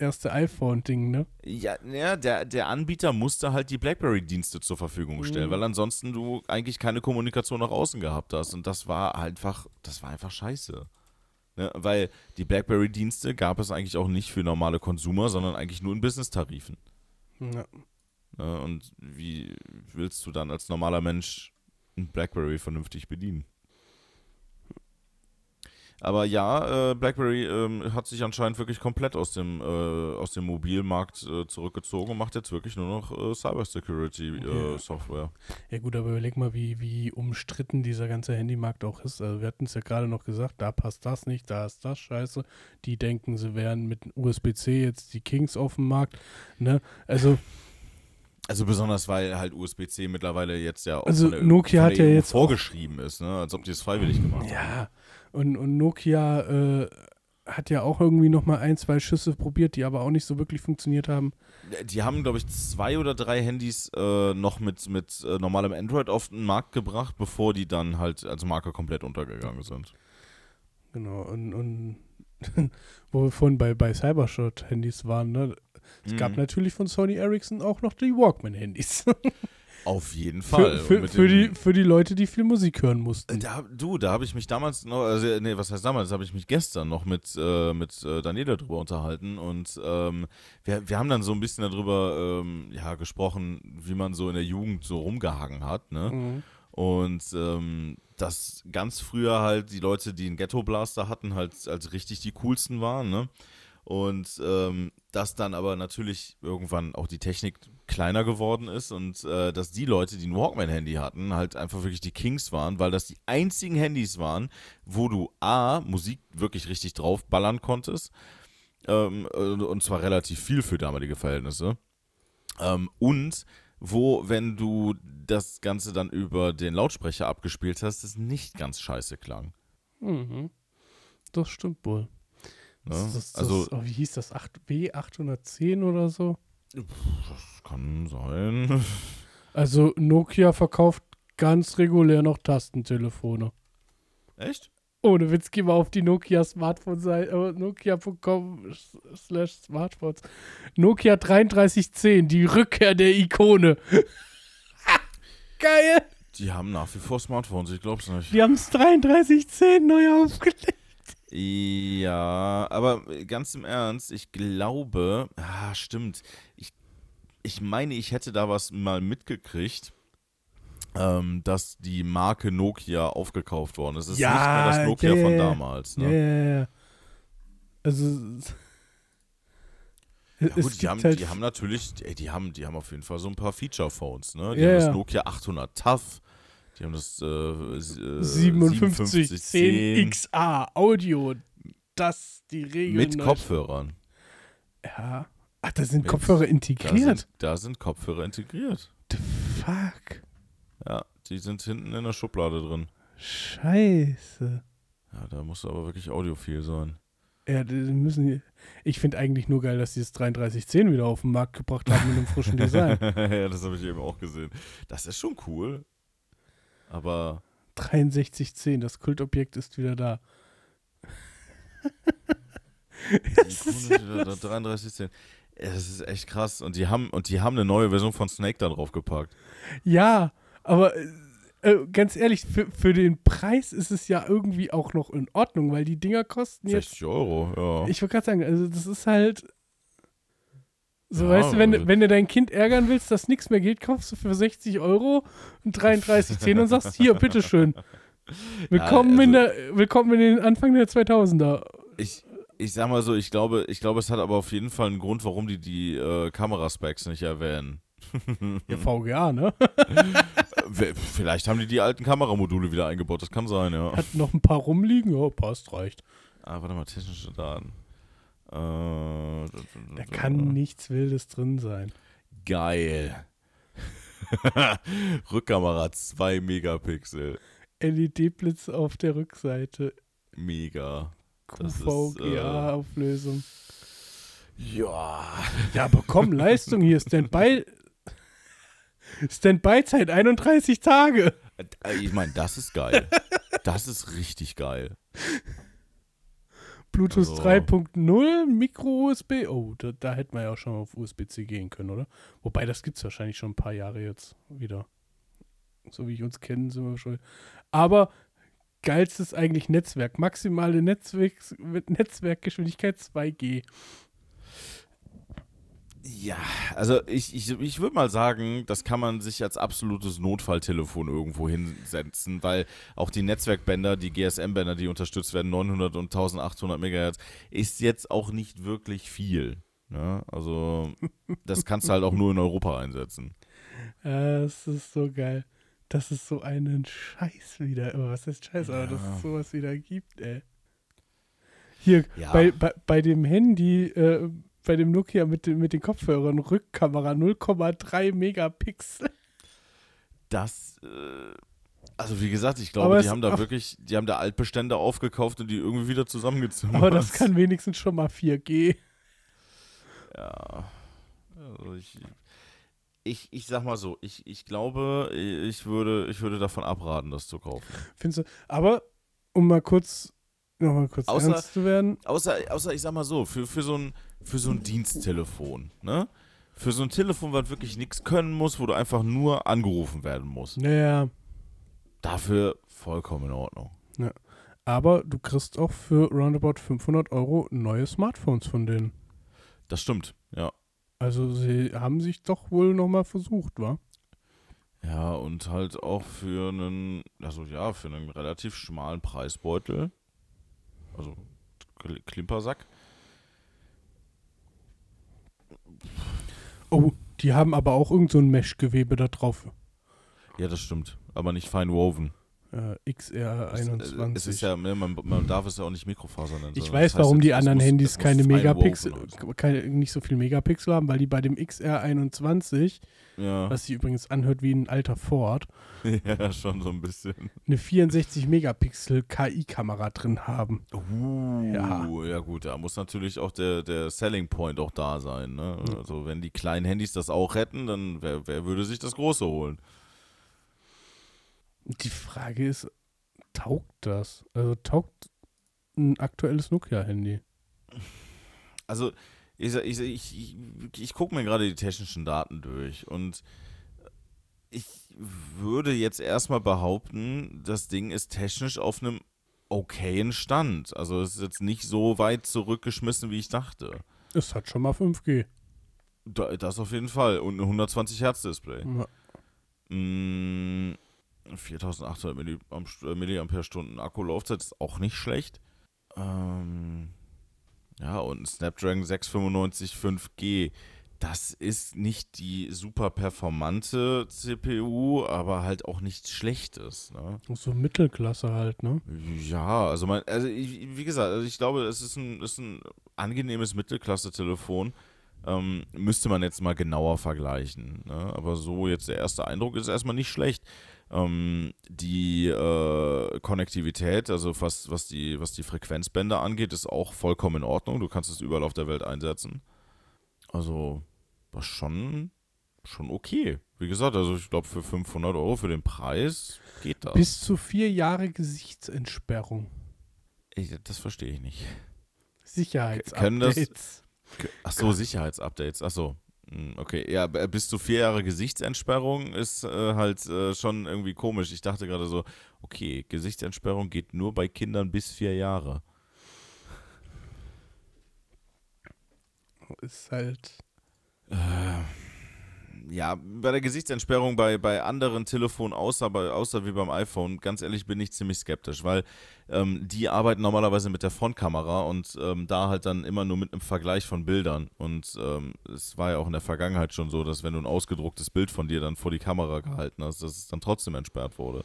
erste iPhone-Ding, ne? Ja, ja der, der Anbieter musste halt die BlackBerry-Dienste zur Verfügung stellen, Mhm. weil ansonsten du eigentlich keine Kommunikation nach außen gehabt hast. Und das war einfach, das war einfach scheiße. Ne? Weil die BlackBerry-Dienste gab es eigentlich auch nicht für normale Konsumer, sondern eigentlich nur in Business-Tarifen. Ja. Ne? Und wie willst du dann als normaler Mensch ein BlackBerry vernünftig bedienen? Aber ja, äh, BlackBerry ähm, hat sich anscheinend wirklich komplett aus dem, äh, aus dem Mobilmarkt äh, zurückgezogen und macht jetzt wirklich nur noch äh, Okay. Cybersecurity-Software. ja gut, aber überleg mal, wie, wie umstritten dieser ganze Handymarkt auch ist. Also wir hatten es ja gerade noch gesagt, da passt das nicht, da ist das scheiße. Die denken, sie wären mit USB-C jetzt die Kings auf dem Markt. Ne? Also also besonders, weil halt USB-C mittlerweile jetzt ja auch Also Nokia hat ja EU jetzt vorgeschrieben ist, ne? als ob die es freiwillig gemacht haben. Ja, und, und Nokia äh, hat ja auch irgendwie noch mal ein, zwei Schüsse probiert, die aber auch nicht so wirklich funktioniert haben. Die haben, glaube ich, zwei oder drei Handys äh, noch mit, mit äh, normalem Android auf den Markt gebracht, bevor die dann halt als Marke komplett untergegangen sind. Genau, und, und wo wir vorhin bei, bei Cybershot-Handys waren, ne? Es gab Mhm. natürlich von Sony Ericsson auch noch die Walkman-Handys. Auf jeden Fall. für, für, für, die, für die Leute, die viel Musik hören mussten. Da, du, da habe ich mich damals noch, also, nee, was heißt damals, da habe ich mich gestern noch mit, äh, mit äh, Daniela drüber unterhalten und ähm, wir, wir haben dann so ein bisschen darüber ähm, ja, gesprochen, wie man so in der Jugend so rumgehangen hat, ne? Mhm. Und ähm, dass ganz früher halt die Leute, die einen Ghetto Blaster hatten, halt als richtig die coolsten waren, ne? Und ähm, dass dann aber natürlich irgendwann auch die Technik kleiner geworden ist und äh, dass die Leute, die ein Walkman-Handy hatten, halt einfach wirklich die Kings waren, weil das die einzigen Handys waren, wo du A, Musik wirklich richtig draufballern konntest, ähm, äh, und zwar relativ viel für damalige Verhältnisse. Ähm, und wo, wenn du das Ganze dann über den Lautsprecher abgespielt hast, es nicht ganz scheiße klang. Mhm. Das stimmt wohl. Ne? Das, das, also, das, oh, wie hieß das? 8, W810 oder so? das kann sein. Also Nokia verkauft ganz regulär noch Tastentelefone. Echt? Ohne Witz, geh mal auf die Nokia Smartphone-Seite, äh, nokia.com slash Smartphones. Nokia 3310, die Rückkehr der Ikone. geil. Die haben nach wie vor Smartphones, ich glaub's nicht. Die haben es 3310 neu aufgelegt. Ja, aber ganz im Ernst, ich glaube, ah, stimmt. Ich, ich meine, ich hätte da was mal mitgekriegt, ähm, dass die Marke Nokia aufgekauft worden ist. Es ist Ja, nicht mehr das Nokia ja, ja, von ja. damals. Ja, Ne? ja, ja. Also. Ja, gut, die haben, halt die haben natürlich, ey, die haben, die haben auf jeden Fall so ein paar Feature-Phones, ne? Die Ja, haben das ja. Nokia 800 Tough, die haben das äh, äh, 5710 XA Audio. Das die Regel. mit Kopfhörern. Ja. Ach, da sind Mit- Kopfhörer Da integriert. sind, da sind Kopfhörer integriert. The fuck. Ja, die sind hinten in der Schublade drin. Scheiße. Ja, da muss aber wirklich audiophil sein. Ja, die müssen. Ich finde eigentlich nur geil, dass sie das 3310 wieder auf den Markt gebracht haben mit einem frischen Design. ja, das habe ich eben auch gesehen. Das ist schon cool. Aber 6310, das Kultobjekt ist wieder da. die Kunde, da- da 3310. Es ist echt krass. Und die haben, und die haben eine neue Version von Snake da drauf gepackt. Ja, aber äh, äh, ganz ehrlich, für, für den Preis ist es ja irgendwie auch noch in Ordnung, weil die Dinger kosten jetzt. 60 Euro, ja. Ich wollte gerade sagen, also das ist halt. So, Ja, weißt du, wenn, wenn du dein Kind ärgern willst, dass nichts mehr geht, kaufst du für 60 Euro ein 3310 und sagst, hier, bitteschön. Willkommen, in also- der, willkommen in den Anfang der 2000er. Ich, ich sag mal so, ich glaube, ich glaube, es hat aber auf jeden Fall einen Grund, warum die die äh, Kameraspecs nicht erwähnen. Ja, VGA, ne? Vielleicht haben die die alten Kameramodule wieder eingebaut, das kann sein, ja. Hat noch ein paar rumliegen, ja, passt, reicht. Ah, warte mal, technische Daten. Äh, Da kann nichts Wildes drin sein. Geil. Rückkamera 2 Megapixel. LED-Blitz auf der Rückseite. Mega. Ist, äh, QVGA-Auflösung. Ja. Ja, aber komm, Leistung hier. Standby. Standby-Zeit 31 Tage. Äh, Ich meine, das ist geil. Das ist richtig geil. Bluetooth Also- 3.0, Micro-USB. Oh, da, da hätte man ja auch schon auf USB-C gehen können, oder? Wobei, das gibt es wahrscheinlich schon ein paar Jahre jetzt wieder. So wie ich uns kennen, sind wir schon. Aber geilstes eigentlich Netzwerk. Maximale Netzwerk, Netzwerkgeschwindigkeit 2G. Ja, also ich, ich, ich würde mal sagen, das kann man sich als absolutes Notfalltelefon irgendwo hinsetzen, weil auch die Netzwerkbänder, die GSM-Bänder, die unterstützt werden, 900 und 1800 Megahertz, ist jetzt auch nicht wirklich viel. Ne? Also das kannst du halt auch nur in Europa einsetzen. Das ist so geil. Dass es so einen Scheiß wieder, oh, was heißt Scheiß, aber dass Ja. es sowas wieder gibt, ey. Hier, Ja. bei, bei, bei dem Handy, äh, bei dem Nokia mit, den- mit den Kopfhörern, Rückkamera 0,3 Megapixel. Das, äh, also wie gesagt, ich glaube, die haben da wirklich, die haben da Altbestände aufgekauft und die irgendwie wieder zusammengezogen. Aber das kann wenigstens schon mal 4G. Ja. Also ich, ich, ich sag mal so, ich, ich glaube, ich würde, ich würde davon abraten, das zu kaufen. Findest du? Aber, um mal kurz, noch mal kurz Außer- ernst zu werden, Außer, außer ich sag mal so, für, für, so ein, für so ein Diensttelefon, ne? Für so ein Telefon, was wirklich nichts können muss, wo du einfach nur angerufen werden musst. naja, Dafür vollkommen in Ordnung. aber du kriegst auch für roundabout 500 Euro neue Smartphones von denen. Das stimmt, ja. Also sie haben sich doch wohl noch mal versucht, wa? Ja, und halt auch für einen, also ja, für einen relativ schmalen Preisbeutel. Also Kl- Klimpersack. Oh, die haben aber auch irgend so ein Mesh-Gewebe da drauf. Ja, das stimmt. Aber nicht fein woven. Äh, Es, XR21. es ist ja, ne, man, man darf es ja auch nicht Mikrofaser nennen. ich weiß, das heißt warum die anderen muss- Handys keine Megapixel, keine, nicht so viel Megapixel haben, weil die bei dem XR21, Ja. was sich übrigens anhört wie ein alter Ford, ja, schon so ein bisschen. eine 64 Megapixel KI-Kamera drin haben. Uh, Ja. ja. gut, da muss natürlich auch der, der Selling Point auch da sein. Ne? Mhm. Also wenn die kleinen Handys das auch hätten, dann wer, wer würde sich das große holen? Die Frage ist, taugt das? Also taugt ein aktuelles Nokia-Handy? Also ich, ich, ich, ich, gucke mir gerade die technischen Daten durch und ich würde jetzt erstmal behaupten, das Ding ist technisch auf einem okayen Stand. Also es ist jetzt nicht so weit zurückgeschmissen, wie ich dachte. Es hat schon mal 5G. Da, das auf jeden Fall. Und ein 120 Hertz Display. Ja. Mm, 4800 Milliamp- äh, Akkulaufzeit ist auch nicht schlecht. Ähm, ja, und ein Snapdragon 695 5G. Das ist nicht die super performante CPU, aber halt auch nichts Schlechtes. Ne? So Mittelklasse halt, ne? Ja, also mein, also ich, wie gesagt, also ich glaube, es ist ein, ist ein angenehmes Mittelklasse-Telefon. Ähm, müsste man jetzt mal genauer vergleichen. Ne? Aber so jetzt der erste Eindruck ist erstmal nicht schlecht. Ähm, die äh, Konnektivität, also was, was, die, was die Frequenzbänder angeht, ist auch vollkommen in Ordnung. Du kannst es überall auf der Welt einsetzen. Also, war schon, schon okay. Wie gesagt, also ich glaube, für 500 Euro für den Preis geht das. Bis zu vier Jahre Gesichtsentsperrung. Ich, das verstehe ich nicht. Sicherheitsupdates. Können das- Ach so, Sicherheitsupdates. Ach so. Hm, Okay, ja, b- bis zu vier Jahre Gesichtsentsperrung ist äh, halt äh, schon irgendwie komisch. Ich dachte gerade so, okay, Gesichtsentsperrung geht nur bei Kindern bis vier Jahre. Ist halt. Ja, bei der Gesichtsentsperrung bei, bei anderen Telefonen außer, bei, außer wie beim iPhone, ganz ehrlich bin ich ziemlich skeptisch, weil ähm, die arbeiten normalerweise mit der Frontkamera und ähm, da halt dann immer nur mit einem Vergleich von Bildern. Und ähm, es war ja auch in der Vergangenheit schon so, dass wenn du ein ausgedrucktes Bild von dir dann vor die Kamera gehalten hast, dass es dann trotzdem entsperrt wurde.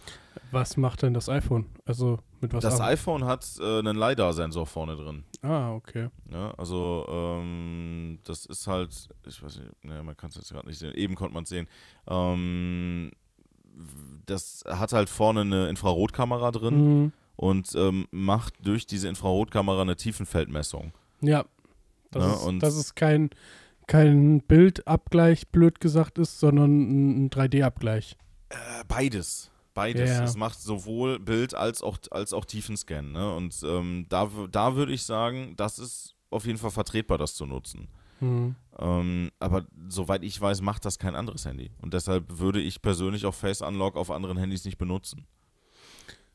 Was macht denn das iPhone? Also mit was das arbeitet- iPhone hat äh, einen LiDAR-Sensor vorne drin. Ah, okay. Ja, also ähm, das ist halt, ich weiß nicht, ne, man kann es jetzt gerade nicht sehen, eben konnte man es sehen. Ähm, das hat halt vorne eine Infrarotkamera drin Mhm. und ähm, macht durch diese Infrarotkamera eine Tiefenfeldmessung. Ja. Das, Ja, ist, und- das ist kein, kein Bildabgleich, blöd gesagt ist, sondern ein 3D-Abgleich. Äh, beides. Beides. Ja. Es macht sowohl Bild als auch, als auch Tiefenscan. Ne? Und ähm, da, da würde ich sagen, das ist auf jeden Fall vertretbar, das zu nutzen. Mhm. Ähm, aber soweit ich weiß, macht das kein anderes Handy. Und deshalb würde ich persönlich auch Face Unlock auf anderen Handys nicht benutzen.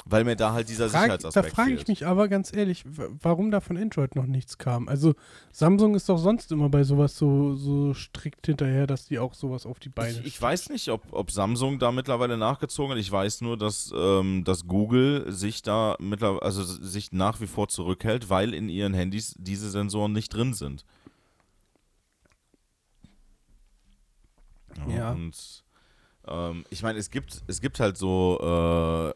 Weil mir da halt dieser Frag, da Sicherheitsaspekt frage ich fehlt. mich aber ganz ehrlich, warum da von Android noch nichts kam. Also Samsung ist doch sonst immer bei sowas so, so strikt hinterher, dass die auch sowas auf die Beine Ich, ich weiß nicht, ob, ob Samsung da mittlerweile nachgezogen hat. Ich weiß nur, dass, ähm, dass Google sich da mittlerweile, also sich nach wie vor zurückhält, weil in ihren Handys diese Sensoren nicht drin sind. Ja. Und ähm, ich meine, es gibt, es gibt halt so,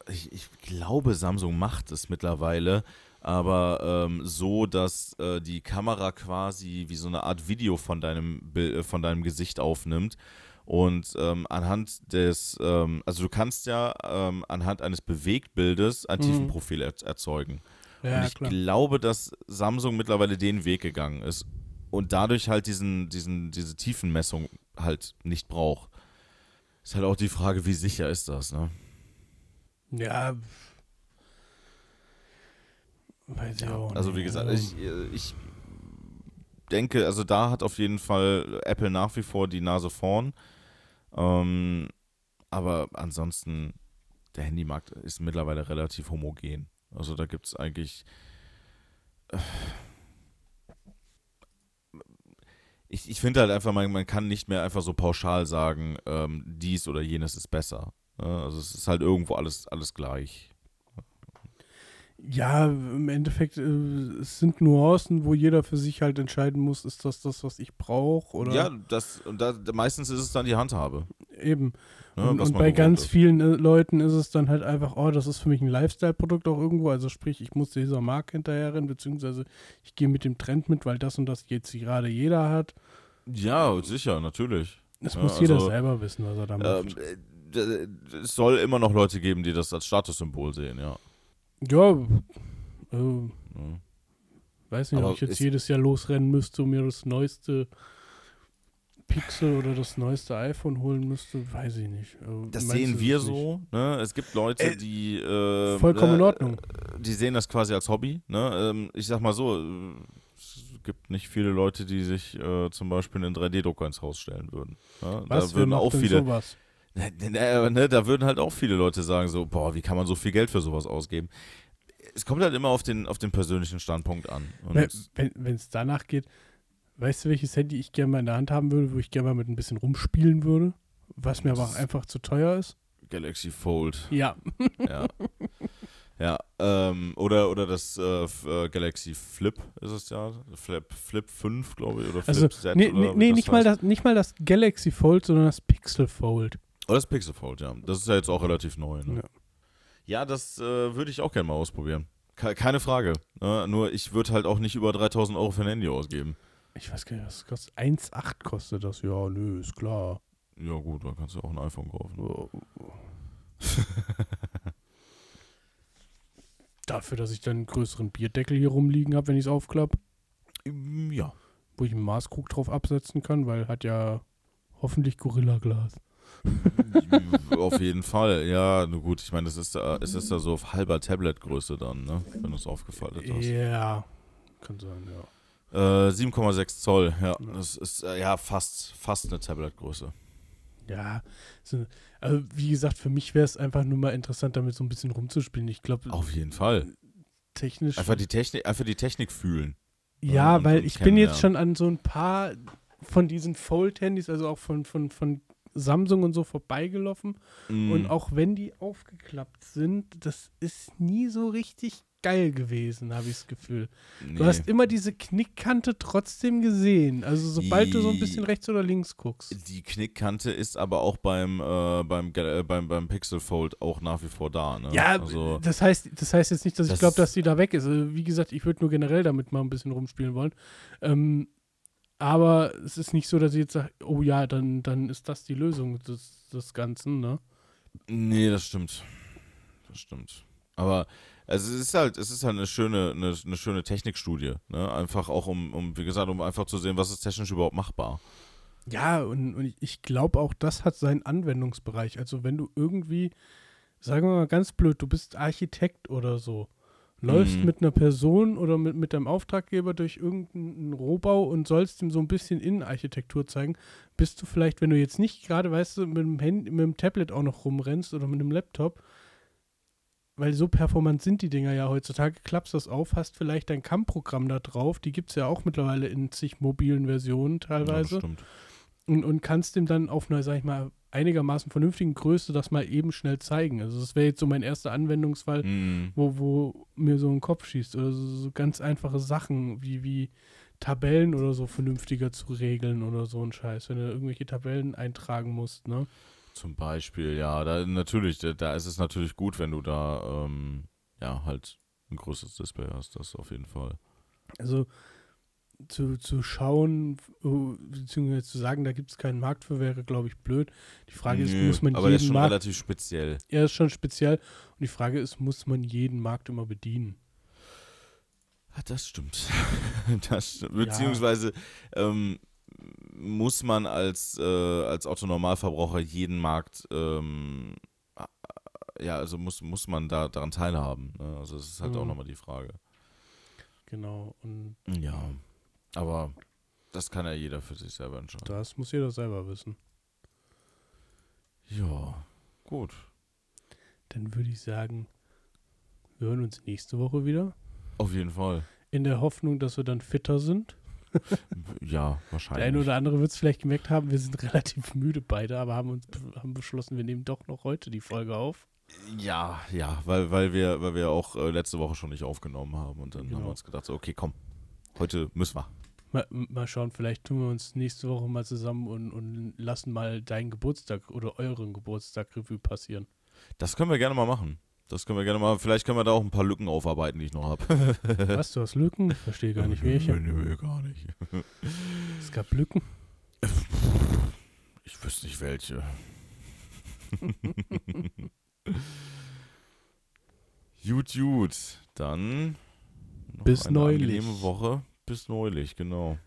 äh, ich, ich glaube, Samsung macht es mittlerweile, aber ähm, so, dass äh, die Kamera quasi wie so eine Art Video von deinem, äh, von deinem Gesicht aufnimmt. Und ähm, anhand des, ähm, also du kannst ja ähm, anhand eines Bewegtbildes ein Mhm. Tiefenprofil er erzeugen. Ja, und ich klar. glaube, dass Samsung mittlerweile den Weg gegangen ist und dadurch halt diesen, diesen, diese Tiefenmessung halt nicht braucht. Ist halt auch die Frage, wie sicher ist das, ne? Ja. Weiß ich auch Also wie nicht. gesagt, Also, ich, ich denke, also da hat auf jeden Fall Apple nach wie vor die Nase vorn. Ähm, aber ansonsten, der Handymarkt ist mittlerweile relativ homogen. Also da gibt es eigentlich. äh, Ich, ich finde halt einfach, man, man kann nicht mehr einfach so pauschal sagen, ähm, dies oder jenes ist besser. Ja, also es ist halt irgendwo alles, alles gleich. Ja, im Endeffekt, äh, es sind Nuancen, wo jeder für sich halt entscheiden muss, ist das das, was ich brauche oder Ja, das, und da, meistens ist es dann die Handhabe. eben. Ne, und und bei ganz ist. vielen äh, Leuten ist es dann halt einfach, oh, das ist für mich ein Lifestyle-Produkt auch irgendwo. Also sprich, ich muss dieser Marke hinterherrennen, beziehungsweise ich gehe mit dem Trend mit, weil das und das jetzt gerade jeder hat. Ja, sicher, natürlich. Das Ja, muss jeder also, selber wissen, was er da macht. Ähm, äh, d- d- es soll immer noch Leute geben, die das als Statussymbol sehen, ja. Ja, äh, Ja. weiß nicht, Aber ob ich jetzt jedes Jahr losrennen müsste, um mir das neueste Pixel oder das neueste iPhone holen müsste, weiß ich nicht. Äh, Das sehen wir das so. Ne? Es gibt Leute, Äh, die. Äh, Vollkommen in äh, Ordnung. Die sehen das quasi als Hobby. Ne? Ähm, ich sag mal so: äh, Es gibt nicht viele Leute, die sich äh, zum Beispiel einen 3D-Drucker ins Haus stellen würden. Ja? Was da würden auch viele. sowas? Ne, ne, aber ne, da würden halt auch viele Leute sagen so, boah, wie kann man so viel Geld für sowas ausgeben? Es kommt halt immer auf den, auf den persönlichen Standpunkt an. Und Wenn es danach geht, weißt du, welches Handy ich gerne mal in der Hand haben würde, wo ich gerne mal mit ein bisschen rumspielen würde? Was mir aber auch einfach zu teuer ist? Galaxy Fold. Ja. Ja. Ja, ähm, oder, oder das äh, äh, Galaxy Flip ist es ja. Flip, Flip 5, glaube ich, oder Flip Also, Z. nee, oder nee, nicht, mal das, nicht mal das Galaxy Fold, sondern das Pixel Fold. Oder das Pixel Fold, ja. Das ist ja jetzt auch relativ neu. Ne? Ja. Ja, das äh, würde ich auch gerne mal ausprobieren. Ke- Keine Frage. Ne? Nur ich würde halt auch nicht über 3000 Euro für ein Handy ausgeben. Ich weiß gar nicht, was kostet. 1,8 kostet das. Ja, nö, ist klar. Ja, gut, dann kannst du auch ein iPhone kaufen. Oh. Dafür, dass ich dann einen größeren Bierdeckel hier rumliegen habe, wenn ich es aufklappe, Ähm, Ja. wo ich einen Maßkrug drauf absetzen kann, weil hat ja hoffentlich Gorilla-Glas. auf jeden Fall. Ja, nur gut, ich meine, das ist da, es ist da so auf halber Tablet-Größe dann, ne? Wenn du es aufgefaltet hast. Ja, kann sein, ja. Äh, 7,6 Zoll, ja. Das ist äh, ja fast, fast eine Tablet-Größe. Ja, so, also wie gesagt, für mich wäre es einfach nur mal interessant, damit so ein bisschen rumzuspielen. Ich glaube, Auf jeden Fall. technisch. Einfach die Technik, einfach die Technik fühlen. ja, und- weil und ich bin jetzt schon an so ein paar von diesen Fold-Handys, also auch von, von, von Samsung und so vorbeigelaufen. Mm. Und auch wenn die aufgeklappt sind, das ist nie so richtig geil gewesen, habe ich das Gefühl. nee. Du hast immer diese Knickkante trotzdem gesehen. Also sobald du so ein bisschen rechts oder links guckst. Die Knickkante ist aber auch beim, äh, beim, äh, beim, beim Pixel Fold auch nach wie vor da. Ne? Ja, also, das heißt, das heißt jetzt nicht, dass ich Das- glaube, dass die da weg ist. Also, wie gesagt, ich würde nur generell damit mal ein bisschen rumspielen wollen. Ähm, aber es ist nicht so, dass ich jetzt sage, oh ja, dann, dann ist das die Lösung des, des Ganzen, ne? nee, das stimmt. Das stimmt. Aber also es ist halt, es ist halt eine schöne, eine, eine schöne Technikstudie. Ne? Einfach auch um, um, wie gesagt, um einfach zu sehen, was ist technisch überhaupt machbar. Ja, und, und ich- ich glaube auch, das hat seinen Anwendungsbereich. Also wenn du irgendwie, sagen wir mal ganz blöd, du bist Architekt oder so, läufst Mhm. mit einer Person oder mit, mit deinem Auftraggeber durch irgendeinen Rohbau und sollst ihm so ein bisschen Innenarchitektur zeigen, bist du vielleicht, wenn du jetzt nicht gerade, weißt du, mit dem, Handy, mit dem Tablet auch noch rumrennst oder mit einem Laptop, weil so performant sind die Dinger ja heutzutage, klappst das auf, hast vielleicht dein CAM-Programm da drauf, die gibt es ja auch mittlerweile in zig mobilen Versionen Ja, teilweise stimmt. Und, und kannst dem dann auf einer, sag ich mal, einigermaßen vernünftigen Größe das mal eben schnell zeigen. Also das wäre jetzt so mein erster Anwendungsfall, Mhm. wo, wo mir so ein Kopf schießt. Oder so, so ganz einfache Sachen wie, wie Tabellen oder so vernünftiger zu regeln oder so ein Scheiß, wenn du irgendwelche Tabellen eintragen musst, ne? Zum Beispiel, ja, da natürlich, da, da ist es natürlich gut, wenn du da ähm, ja halt ein größeres Display hast, das auf jeden Fall. Also zu, zu schauen, äh, beziehungsweise zu sagen, da gibt es keinen Markt für, wäre, glaube ich, blöd. Die Frage ist, Nö, muss man aber der ist jeden schon Markt relativ speziell. Er ist schon speziell. Und die Frage ist, muss man jeden Markt immer bedienen? Ah, Das stimmt. das stimmt. Beziehungsweise ähm, muss man als, äh, als Autonormalverbraucher jeden Markt, ähm, äh, ja, also muss, muss man da daran teilhaben. Ne? Also das ist halt auch Mhm. nochmal die Frage. Genau. Und Ja, aber das kann ja jeder für sich selber entscheiden. das muss jeder selber wissen. Ja, gut. Dann würde ich sagen, wir hören uns nächste Woche wieder. Auf jeden Fall. In der Hoffnung, dass wir dann fitter sind. Ja, Der wahrscheinlich. eine oder andere wird es vielleicht gemerkt haben, wir sind relativ müde beide, aber haben uns haben beschlossen, wir nehmen doch noch heute die Folge auf. Ja, ja, weil, weil wir, weil wir auch äh, letzte Woche schon nicht aufgenommen haben und dann haben Genau. wir uns gedacht, so, okay, komm, heute müssen wir. Mal, mal schauen, vielleicht tun wir uns nächste Woche mal zusammen und, und lassen mal deinen Geburtstag oder euren Geburtstag Revue passieren. Das können wir gerne mal machen. Das können wir gerne mal, vielleicht können wir da auch ein paar Lücken aufarbeiten, die ich noch habe. Was, du hast Lücken? Ich verstehe gar nicht welche. Nö, gar nicht. Es gab Lücken. Ich wüsste nicht welche. gut, gut. Dann Bis neulich. Woche. Bis neulich, genau.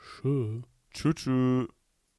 Schön. Tschüss, tschüss.